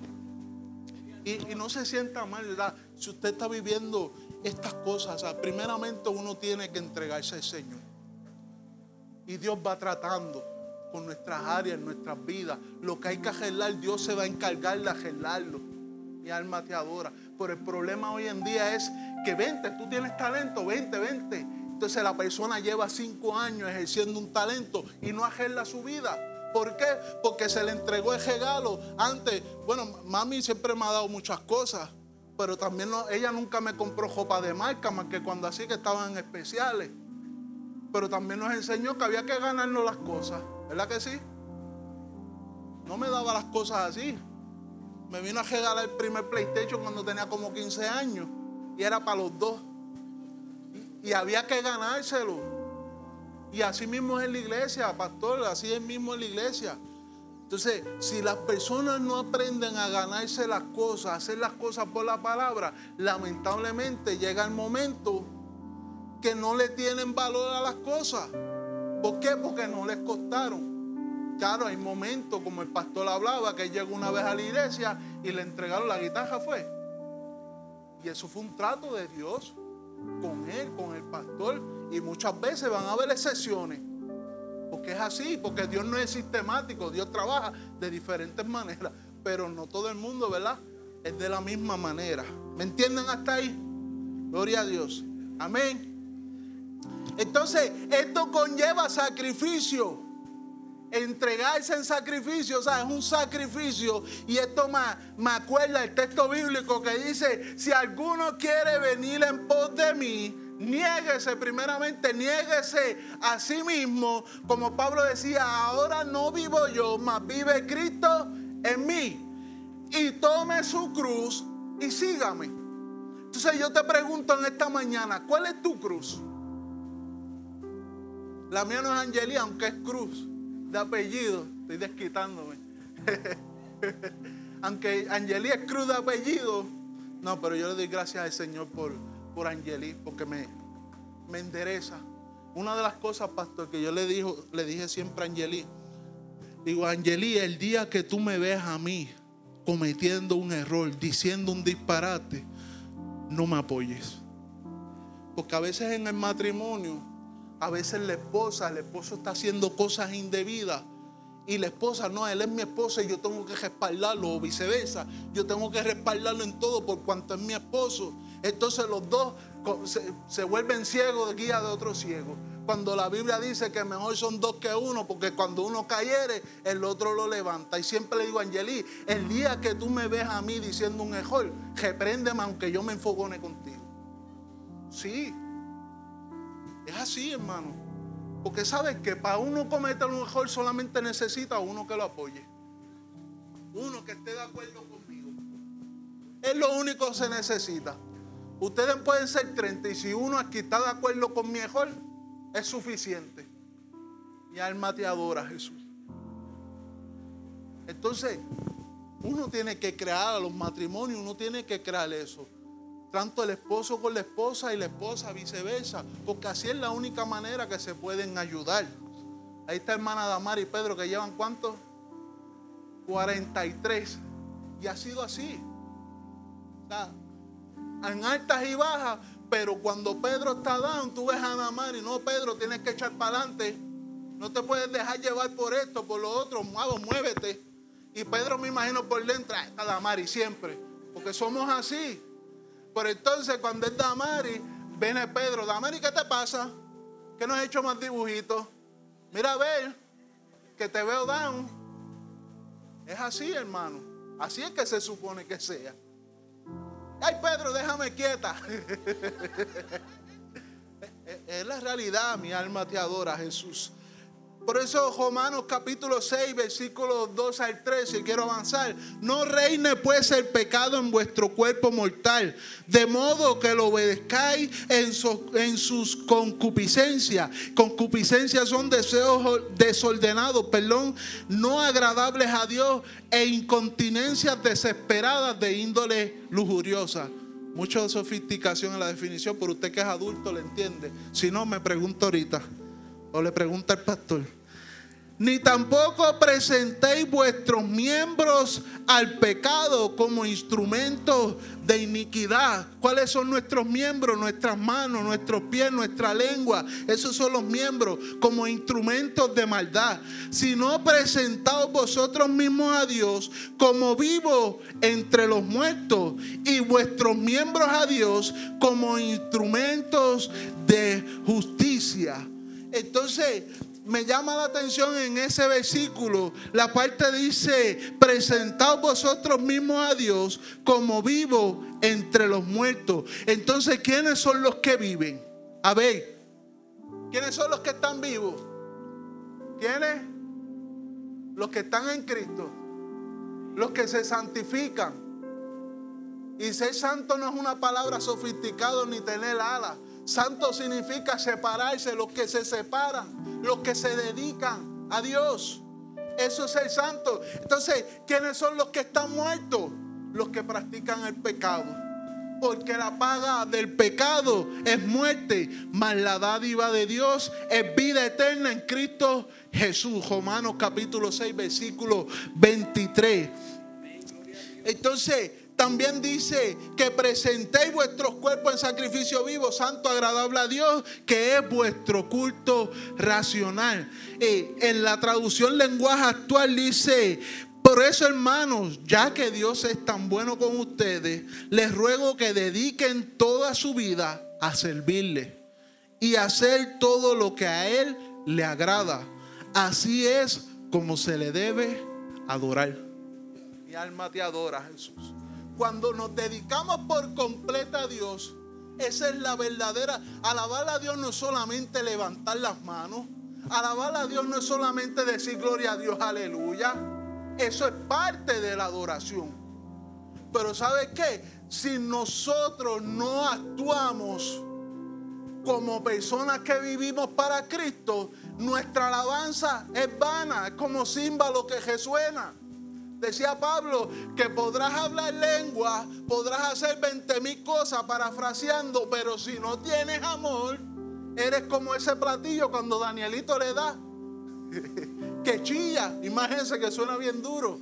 Y, no se sienta mal, ¿verdad? Si usted está viviendo estas cosas, primeramente uno tiene que entregarse al Señor. Y Dios va tratando con nuestras áreas, nuestras vidas. Lo que hay que arreglar, Dios se va a encargar de arreglarlo. Mi alma te adora. Pero el problema hoy en día es que vente, tú tienes talento, vente, vente. Entonces la persona lleva cinco años ejerciendo un talento y no arregla su vida. ¿Por qué? Porque se le entregó el regalo. Antes, bueno, mami siempre me ha dado muchas cosas, pero también ella nunca me compró ropa de marca, más que cuando así que estaban especiales. Pero también nos enseñó que había que ganarnos las cosas. ¿Verdad que sí? No me daba las cosas así. Me vino a regalar el primer PlayStation cuando tenía como 15 años. Y era para los dos. Y, había que ganárselo. Y así mismo es en la iglesia, pastor. Así es mismo en la iglesia. Entonces, si las personas no aprenden a ganarse las cosas, a hacer las cosas por la palabra, lamentablemente llega el momento que no le tienen valor a las cosas. ¿Por qué? Porque no les costaron. Claro, hay momentos, como el pastor hablaba, que llegó una vez a la iglesia y le entregaron la guitarra, fue. Y eso fue un trato de Dios con él, con el pastor. Y muchas veces van a haber excepciones. Porque es así, porque Dios no es sistemático, Dios trabaja de diferentes maneras. Pero no todo el mundo, ¿verdad? Es de la misma manera. ¿Me entienden hasta ahí? Gloria a Dios. Amén. Entonces, esto conlleva sacrificio. Entregarse en sacrificio, o sea, es un sacrificio. Y esto me, me acuerda el texto bíblico que dice, si alguno quiere venir en pos de mí, niéguese primeramente, niéguese a sí mismo. Como Pablo decía, ahora no vivo yo, mas vive Cristo en mí. Y tome su cruz y sígame. Entonces yo te pregunto en esta mañana, ¿cuál es tu cruz? La mía no es Angelí, aunque es Cruz, de apellido. Estoy desquitándome. aunque Angelí es Cruz de apellido. No, pero yo le doy gracias al Señor por, por Angelí, porque me, me endereza. Una de las cosas, pastor, que yo le, dijo, le dije siempre a Angelí, digo, Angelí, el día que tú me ves a mí cometiendo un error, diciendo un disparate, no me apoyes. Porque a veces en el matrimonio a veces la esposa, el esposo está haciendo cosas indebidas. Y la esposa, no, él es mi esposa y yo tengo que respaldarlo, o viceversa. Yo tengo que respaldarlo en todo por cuanto es mi esposo. Entonces los dos se, vuelven ciegos de guía de otro ciego. Cuando la Biblia dice que mejor son dos que uno, porque cuando uno cayere, el otro lo levanta. Y siempre le digo a Angelí, el día que tú me ves a mí diciendo un error, repréndeme aunque yo me enfogone contigo. Sí, es así, hermano. Porque sabes que para uno cometer un mejor solamente necesita uno que lo apoye. Uno que esté de acuerdo conmigo. Es lo único que se necesita. Ustedes pueden ser 30 y si uno aquí está de acuerdo con mi mejor, es suficiente. Mi alma te adora, Jesús. Entonces, uno tiene que crear los matrimonios, uno tiene que crear eso tanto el esposo con la esposa y la esposa viceversa, porque así es la única manera que se pueden ayudar. Ahí está hermana Damar y Pedro que llevan cuántos? 43. Y ha sido así. en altas y bajas, pero cuando Pedro está down, tú ves a Damar y no, Pedro, tienes que echar para adelante. No te puedes dejar llevar por esto, por lo otro, muévete. Y Pedro me imagino por dentro, está Damar y siempre, porque somos así. Pero entonces cuando es Damari, viene Pedro, Damari, ¿qué te pasa? ¿Qué no has hecho más dibujitos? Mira a ver, que te veo down. Es así, hermano. Así es que se supone que sea. Ay, Pedro, déjame quieta. es la realidad, mi alma te adora, Jesús. Por eso Romanos capítulo 6, versículos 2 al 3, si quiero avanzar, no reine pues el pecado en vuestro cuerpo mortal, de modo que lo obedezcáis en, en sus concupiscencias. Concupiscencias son deseos desordenados, perdón, no agradables a Dios e incontinencias desesperadas de índole lujuriosa. Mucha sofisticación en la definición, pero usted que es adulto le entiende. Si no, me pregunto ahorita. O le pregunta al pastor. ni tampoco presentéis vuestros miembros al pecado como instrumentos de iniquidad. ¿Cuáles son nuestros miembros? Nuestras manos, nuestros pies, nuestra lengua. Esos son los miembros como instrumentos de maldad. Sino presentaos vosotros mismos a Dios como vivos entre los muertos y vuestros miembros a Dios como instrumentos de justicia. Entonces, me llama la atención en ese versículo, la parte dice, presentaos vosotros mismos a Dios como vivos entre los muertos. Entonces, ¿quiénes son los que viven? A ver, ¿quiénes son los que están vivos? ¿Quiénes? Los que están en Cristo, los que se santifican. Y ser santo no es una palabra sofisticada ni tener alas. Santo significa separarse, los que se separan, los que se dedican a Dios. Eso es el santo. Entonces, ¿quiénes son los que están muertos? Los que practican el pecado. Porque la paga del pecado es muerte, mas la dádiva de Dios es vida eterna en Cristo Jesús. Romanos capítulo 6, versículo 23. Entonces, también dice que presentéis vuestros cuerpos en sacrificio vivo, santo, agradable a Dios, que es vuestro culto racional. Eh, en la traducción lenguaje actual dice, por eso, hermanos, ya que Dios es tan bueno con ustedes, les ruego que dediquen toda su vida a servirle y hacer todo lo que a Él le agrada. Así es como se le debe adorar. Mi alma te adora, Jesús cuando nos dedicamos por completo a Dios, esa es la verdadera. Alabar a Dios no es solamente levantar las manos. Alabar a Dios no es solamente decir gloria a Dios, aleluya. Eso es parte de la adoración. Pero ¿sabe qué? Si nosotros no actuamos como personas que vivimos para Cristo, nuestra alabanza es vana, es como símbolo que resuena. Decía Pablo que podrás hablar lengua, podrás hacer 20 mil cosas parafraseando, pero si no tienes amor, eres como ese platillo cuando Danielito le da, que chilla. Imagínense que suena bien duro.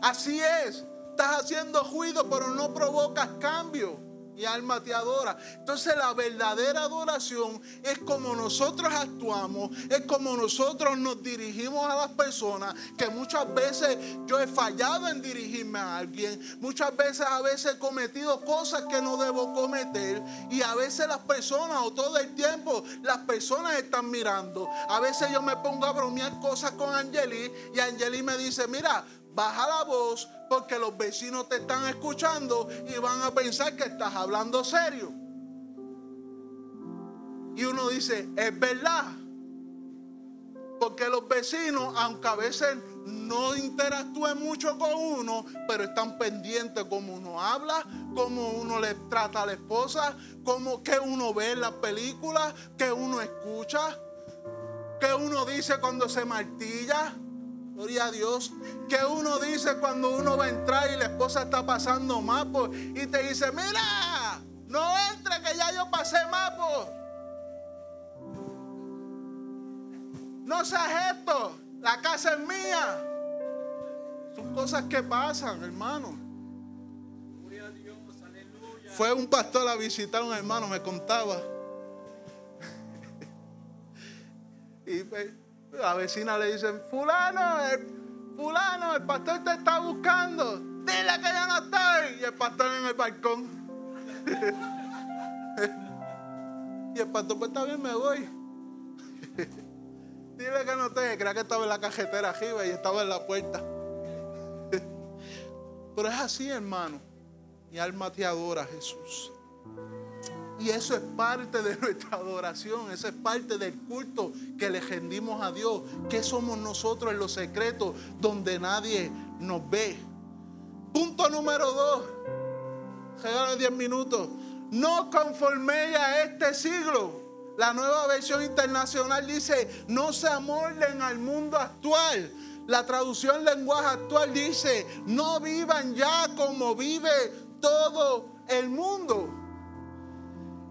Así es, estás haciendo ruido, pero no provocas cambio mi alma te adora. Entonces la verdadera adoración es como nosotros actuamos, es como nosotros nos dirigimos a las personas, que muchas veces yo he fallado en dirigirme a alguien, muchas veces a veces he cometido cosas que no debo cometer y a veces las personas o todo el tiempo las personas están mirando. A veces yo me pongo a bromear cosas con Angeli y Angeli me dice, mira, baja la voz porque los vecinos te están escuchando y van a pensar que estás hablando serio. Y uno dice, es verdad. Porque los vecinos, aunque a veces no interactúen mucho con uno, pero están pendientes cómo uno habla, cómo uno le trata a la esposa, cómo que uno ve en las películas, que uno escucha, que uno dice cuando se martilla. Gloria a Dios. Que uno dice cuando uno va a entrar y la esposa está pasando mapo y te dice, mira, no entre que ya yo pasé mapo. No seas esto, la casa es mía. Son cosas que pasan, hermano. Fue un pastor a visitar a un hermano, me contaba. y la vecina le dice, fulano, fulano, el pastor te está buscando. Dile que ya no estoy. Y el pastor en el balcón. y el pastor, pues está bien, me voy. Dile que no estoy. Creía que estaba en la cajetera arriba y estaba en la puerta. Pero es así, hermano. Mi alma te adora, Jesús. Y eso es parte de nuestra adoración, eso es parte del culto que le rendimos a Dios. Que somos nosotros en los secretos donde nadie nos ve? Punto número dos. Regalo 10 minutos. No conforméis a este siglo. La nueva versión internacional dice, no se amolden al mundo actual. La traducción lenguaje actual dice, no vivan ya como vive todo el mundo.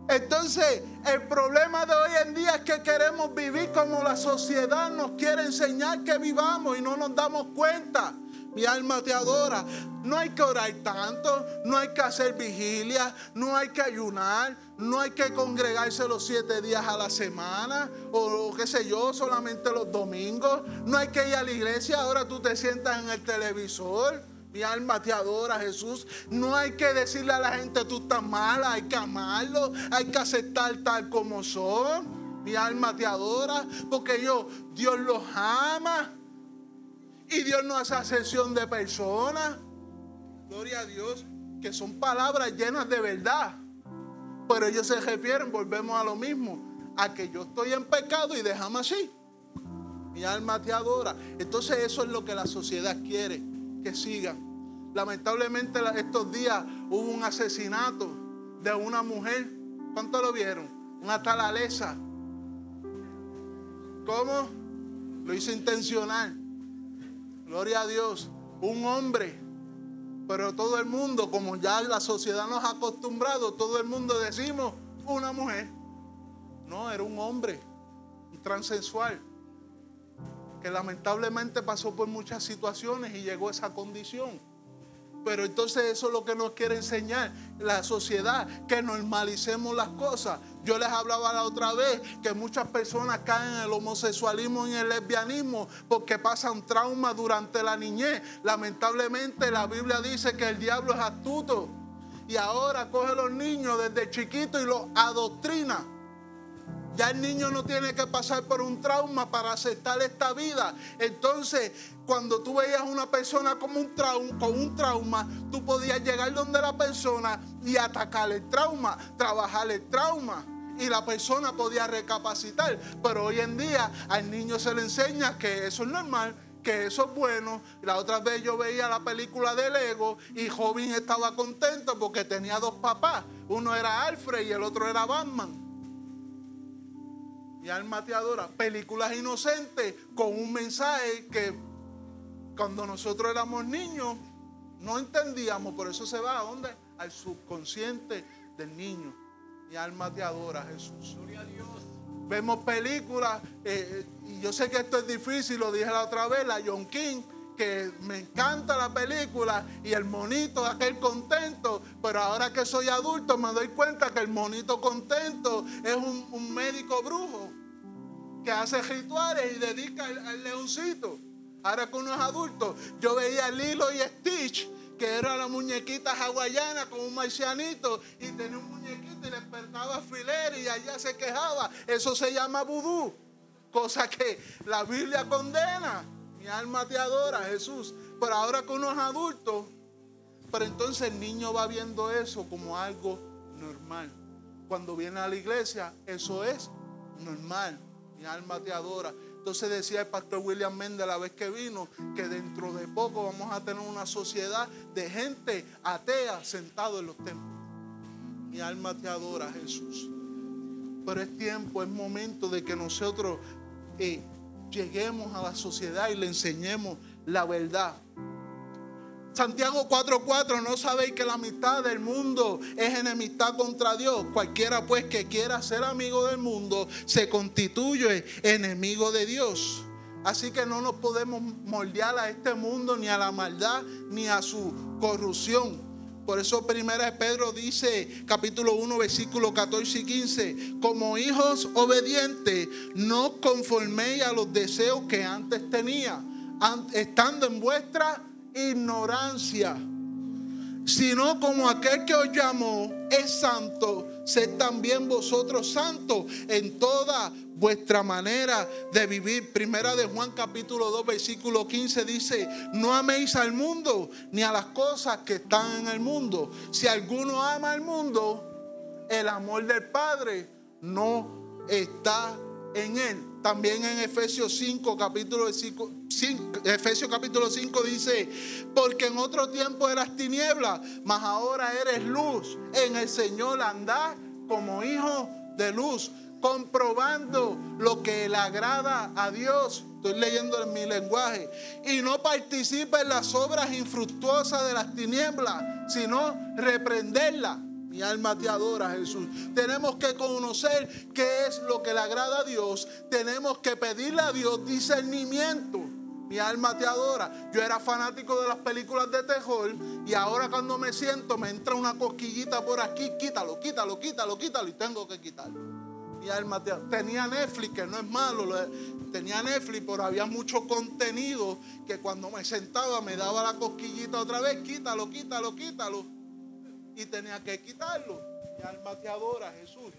Entonces, el problema de hoy en día es que queremos vivir como la sociedad nos quiere enseñar que vivamos y no nos damos cuenta. Mi alma te adora. No hay que orar tanto, no hay que hacer vigilia, no hay que ayunar, no hay que congregarse los siete días a la semana o, qué sé yo, solamente los domingos. No hay que ir a la iglesia, ahora tú te sientas en el televisor. Mi alma te adora, Jesús. No hay que decirle a la gente tú estás mala, hay que amarlo, hay que aceptar tal como son. Mi alma te adora, porque yo, Dios los ama. Y Dios no hace ascensión de personas. Gloria a Dios, que son palabras llenas de verdad. Pero ellos se refieren, volvemos a lo mismo, a que yo estoy en pecado y déjame así. Mi alma te adora. Entonces eso es lo que la sociedad quiere, que sigan. Lamentablemente estos días hubo un asesinato de una mujer. ¿Cuánto lo vieron? Una talaleza. ¿Cómo? Lo hizo intencional. Gloria a Dios. Un hombre. Pero todo el mundo, como ya la sociedad nos ha acostumbrado, todo el mundo decimos una mujer. No, era un hombre, un transensual, que lamentablemente pasó por muchas situaciones y llegó a esa condición. Pero entonces eso es lo que nos quiere enseñar la sociedad, que normalicemos las cosas. Yo les hablaba la otra vez que muchas personas caen en el homosexualismo y en el lesbianismo porque pasan trauma durante la niñez. Lamentablemente la Biblia dice que el diablo es astuto y ahora coge a los niños desde chiquitos y los adoctrina. Ya el niño no tiene que pasar por un trauma para aceptar esta vida. Entonces, cuando tú veías a una persona como un trauma, con un trauma, tú podías llegar donde la persona y atacar el trauma, trabajar el trauma. Y la persona podía recapacitar. Pero hoy en día al niño se le enseña que eso es normal, que eso es bueno. La otra vez yo veía la película de Lego y Joven estaba contento porque tenía dos papás. Uno era Alfred y el otro era Batman. Y alma te adora. Películas inocentes con un mensaje que cuando nosotros éramos niños no entendíamos. Por eso se va a dónde? Al subconsciente del niño. Mi alma te adora, Jesús. Gloria a Dios. Vemos películas, eh, y yo sé que esto es difícil, lo dije la otra vez, la John King, que me encanta la película y el monito, aquel contento, pero ahora que soy adulto me doy cuenta que el monito contento es un, médico brujo que hace rituales y dedica al, leoncito. Ahora que uno es adulto, yo veía Lilo y Stitch, que era la muñequita hawaiana con un marcianito y tenía un muñequito y le despertaba filer y allá se quejaba. Eso se llama vudú, cosa que la Biblia condena. Mi alma te adora, Jesús. Pero ahora que uno es adulto, pero entonces el niño va viendo eso como algo normal. Cuando viene a la iglesia, eso es normal. Mi alma te adora. Entonces decía el pastor William Méndez la vez que vino que dentro de poco vamos a tener una sociedad de gente atea sentado en los templos. Mi alma te adora, Jesús. Pero es tiempo, es momento de que nosotros eh, lleguemos a la sociedad y le enseñemos la verdad. Santiago 4:4, no sabéis que la mitad del mundo es enemistad contra Dios. Cualquiera pues que quiera ser amigo del mundo se constituye enemigo de Dios. Así que no nos podemos moldear a este mundo ni a la maldad ni a su corrupción. Por eso primera Pedro dice, capítulo 1, versículo 14 y 15, como hijos obedientes, no conforméis a los deseos que antes tenía, estando en vuestra ignorancia, sino como aquel que os llamó es santo, sed también vosotros santos en toda vuestra manera de vivir. Primera de Juan capítulo 2 versículo 15 dice, no améis al mundo ni a las cosas que están en el mundo. Si alguno ama al mundo, el amor del Padre no está en él. También en Efesios 5 capítulo 5, Efesios capítulo 5 dice, porque en otro tiempo eras tiniebla, mas ahora eres luz. En el Señor andás como hijo de luz comprobando lo que le agrada a Dios. Estoy leyendo en mi lenguaje. Y no participa en las obras infructuosas de las tinieblas, sino reprenderla. Mi alma te adora, Jesús. Tenemos que conocer qué es lo que le agrada a Dios. Tenemos que pedirle a Dios discernimiento. Mi alma te adora. Yo era fanático de las películas de terror y ahora cuando me siento me entra una cosquillita por aquí. Quítalo, quítalo, quítalo, quítalo y tengo que quitarlo. Mi alma te adora. Tenía Netflix, que no es malo. Tenía Netflix, pero había mucho contenido que cuando me sentaba me daba la cosquillita otra vez. Quítalo, quítalo, quítalo y tenía que quitarlo. Mi alma te adora, Jesús.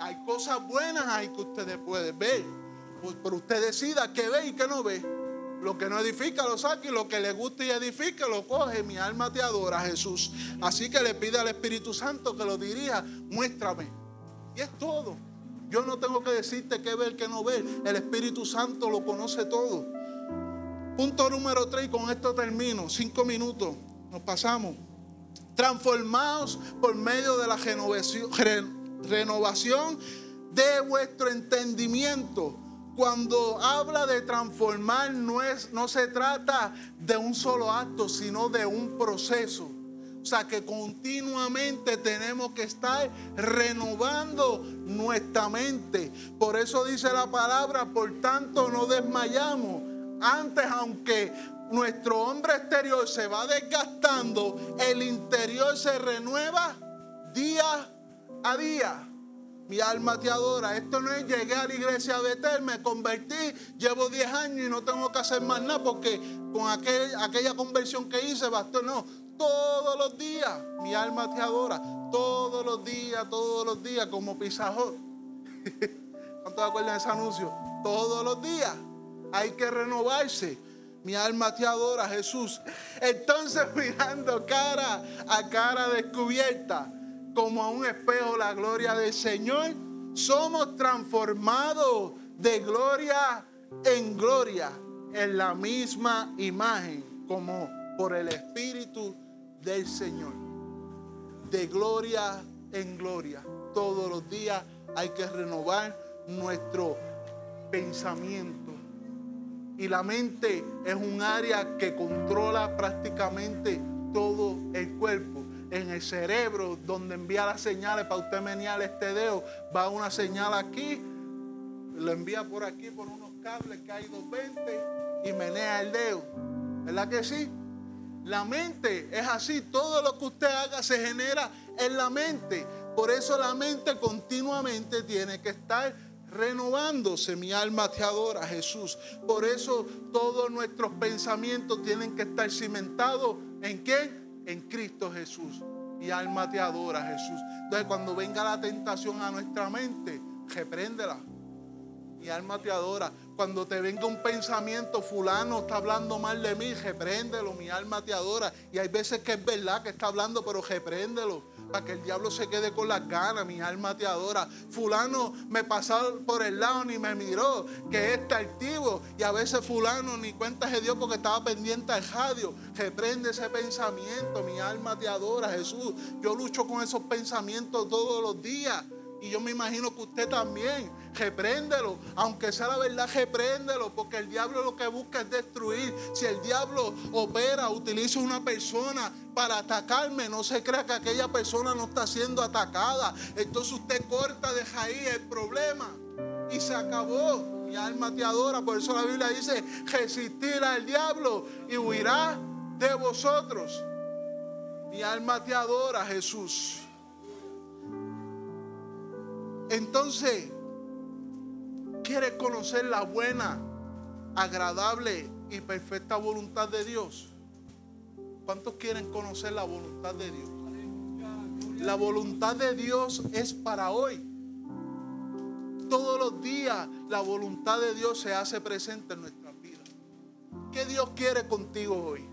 Hay cosas buenas ahí que ustedes pueden ver. Pues, pero usted decida qué ve y qué no ve. Lo que no edifica lo saca y lo que le gusta y edifica lo coge. Mi alma te adora, Jesús. Así que le pide al Espíritu Santo que lo dirija. Muéstrame. Y es todo. Yo no tengo que decirte qué ver, qué no ver. El Espíritu Santo lo conoce todo. Punto número 3 y con esto termino. Cinco minutos. Nos pasamos transformados por medio de la renovación de vuestro entendimiento. Cuando habla de transformar no, es, no se trata de un solo acto, sino de un proceso. O sea que continuamente tenemos que estar renovando nuestra mente. Por eso dice la palabra, por tanto no desmayamos. Antes, aunque nuestro hombre exterior se va desgastando, el interior se renueva día a día. Mi alma te adora. Esto no es llegar a la iglesia a Betel, me convertí, llevo 10 años y no tengo que hacer más nada porque con aquella conversión que hice bastó. No, todos los días mi alma te adora. Todos los días, todos los días, como pisajón. ¿Cuántos acuerdan de ese anuncio? Todos los días hay que renovarse. Mi alma te adora, Jesús. Entonces mirando cara a cara descubierta, como a un espejo la gloria del Señor, somos transformados de gloria en gloria, en la misma imagen, como por el Espíritu del Señor. De gloria en gloria. Todos los días hay que renovar nuestro pensamiento y la mente es un área que controla prácticamente todo el cuerpo. En el cerebro, donde envía las señales para usted menear este dedo, va una señal aquí, lo envía por aquí por unos cables que hay 220 y menea el dedo. ¿Verdad que sí? La mente es así, todo lo que usted haga se genera en la mente. Por eso la mente continuamente tiene que estar renovándose. Mi alma te adora, Jesús. Por eso todos nuestros pensamientos tienen que estar cimentados en qué? En Cristo Jesús. Mi alma te adora, Jesús. Entonces, cuando venga la tentación a nuestra mente, repréndela. Mi alma te adora. Cuando te venga un pensamiento, fulano está hablando mal de mí, repréndelo. Mi alma te adora. Y hay veces que es verdad que está hablando, pero repréndelo para que el diablo se quede con las ganas, mi alma te adora. Fulano me pasó por el lado ni me miró, que está activo. Y a veces fulano ni cuenta de Dios porque estaba pendiente al radio. Reprende ese pensamiento, mi alma te adora, Jesús. Yo lucho con esos pensamientos todos los días. Y yo me imagino que usted también, repréndelo, aunque sea la verdad, repréndelo, porque el diablo lo que busca es destruir. Si el diablo opera, utiliza una persona para atacarme, no se crea que aquella persona no está siendo atacada. Entonces usted corta, deja ahí el problema y se acabó. Mi alma te adora, por eso la Biblia dice, resistir al diablo y huirá de vosotros. Mi alma te adora, Jesús. Entonces, ¿quieres conocer la buena, agradable y perfecta voluntad de Dios? ¿Cuántos quieren conocer la voluntad de Dios? La voluntad de Dios es para hoy. Todos los días la voluntad de Dios se hace presente en nuestras vidas. ¿Qué Dios quiere contigo hoy?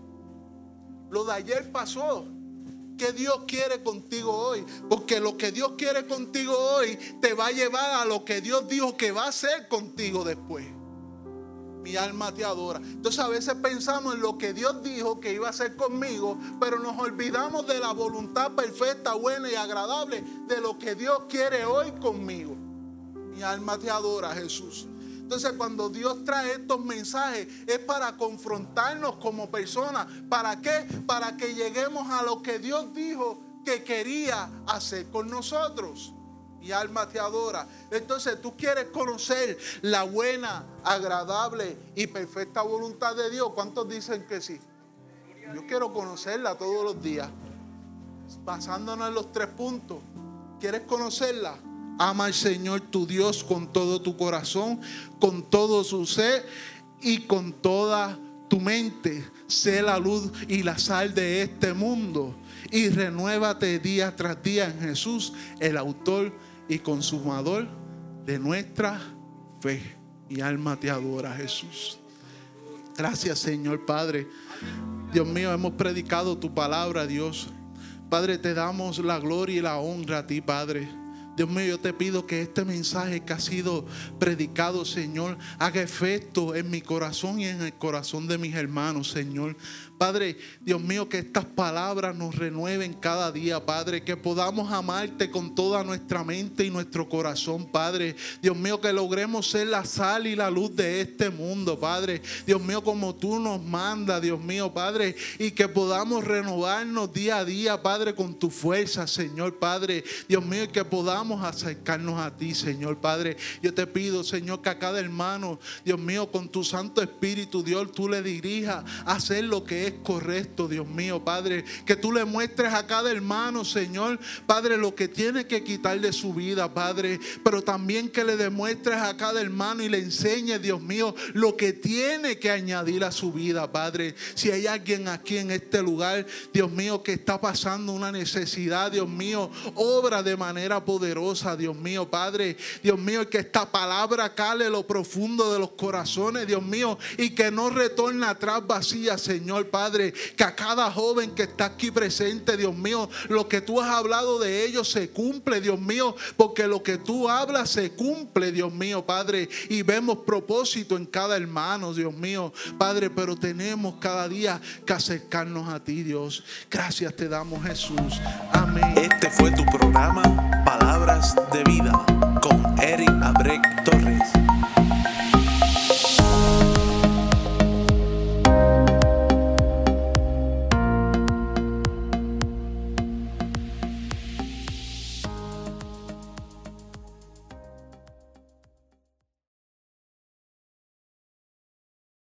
Lo de ayer pasó. ¿Qué Dios quiere contigo hoy? Porque lo que Dios quiere contigo hoy te va a llevar a lo que Dios dijo que va a hacer contigo después. Mi alma te adora. Entonces a veces pensamos en lo que Dios dijo que iba a hacer conmigo, pero nos olvidamos de la voluntad perfecta, buena y agradable de lo que Dios quiere hoy conmigo. Mi alma te adora, Jesús. Entonces cuando Dios trae estos mensajes es para confrontarnos como personas. ¿Para qué? Para que lleguemos a lo que Dios dijo que quería hacer con nosotros. Mi alma te adora. Entonces tú quieres conocer la buena, agradable y perfecta voluntad de Dios. ¿Cuántos dicen que sí? Yo quiero conocerla todos los días. Basándonos en los tres puntos. ¿Quieres conocerla? Ama al Señor tu Dios con todo tu corazón, con todo su ser y con toda tu mente. Sé la luz y la sal de este mundo. Y renuévate día tras día en Jesús, el autor y consumador de nuestra fe. Mi alma te adora, Jesús. Gracias, Señor Padre. Dios mío, hemos predicado tu palabra, Dios. Padre, te damos la gloria y la honra a ti, Padre. Dios mío, yo te pido que este mensaje que ha sido predicado, Señor, haga efecto en mi corazón y en el corazón de mis hermanos, Señor. Padre, Dios mío, que estas palabras nos renueven cada día, Padre, que podamos amarte con toda nuestra mente y nuestro corazón, Padre. Dios mío, que logremos ser la sal y la luz de este mundo, Padre. Dios mío, como tú nos mandas, Dios mío, Padre, y que podamos renovarnos día a día, Padre, con tu fuerza, Señor, Padre. Dios mío, y que podamos acercarnos a ti, Señor, Padre. Yo te pido, Señor, que a cada hermano, Dios mío, con tu Santo Espíritu, Dios, tú le dirijas a hacer lo que es correcto, Dios mío, Padre. Que tú le muestres a cada hermano, Señor, Padre, lo que tiene que quitar de su vida, Padre. Pero también que le demuestres a cada hermano y le enseñes, Dios mío, lo que tiene que añadir a su vida, Padre. Si hay alguien aquí en este lugar, Dios mío, que está pasando una necesidad, Dios mío, obra de manera poderosa, Dios mío, Padre. Dios mío, que esta palabra cale lo profundo de los corazones, Dios mío, y que no retorne atrás vacía, Señor, Padre, que a cada joven que está aquí presente, Dios mío, lo que tú has hablado de ellos se cumple, Dios mío, porque lo que tú hablas se cumple, Dios mío, Padre, y vemos propósito en cada hermano, Dios mío, Padre, pero tenemos cada día que acercarnos a ti, Dios. Gracias te damos, Jesús. Amén. Este fue tu programa Palabras de Vida con Eric Abrek Torres.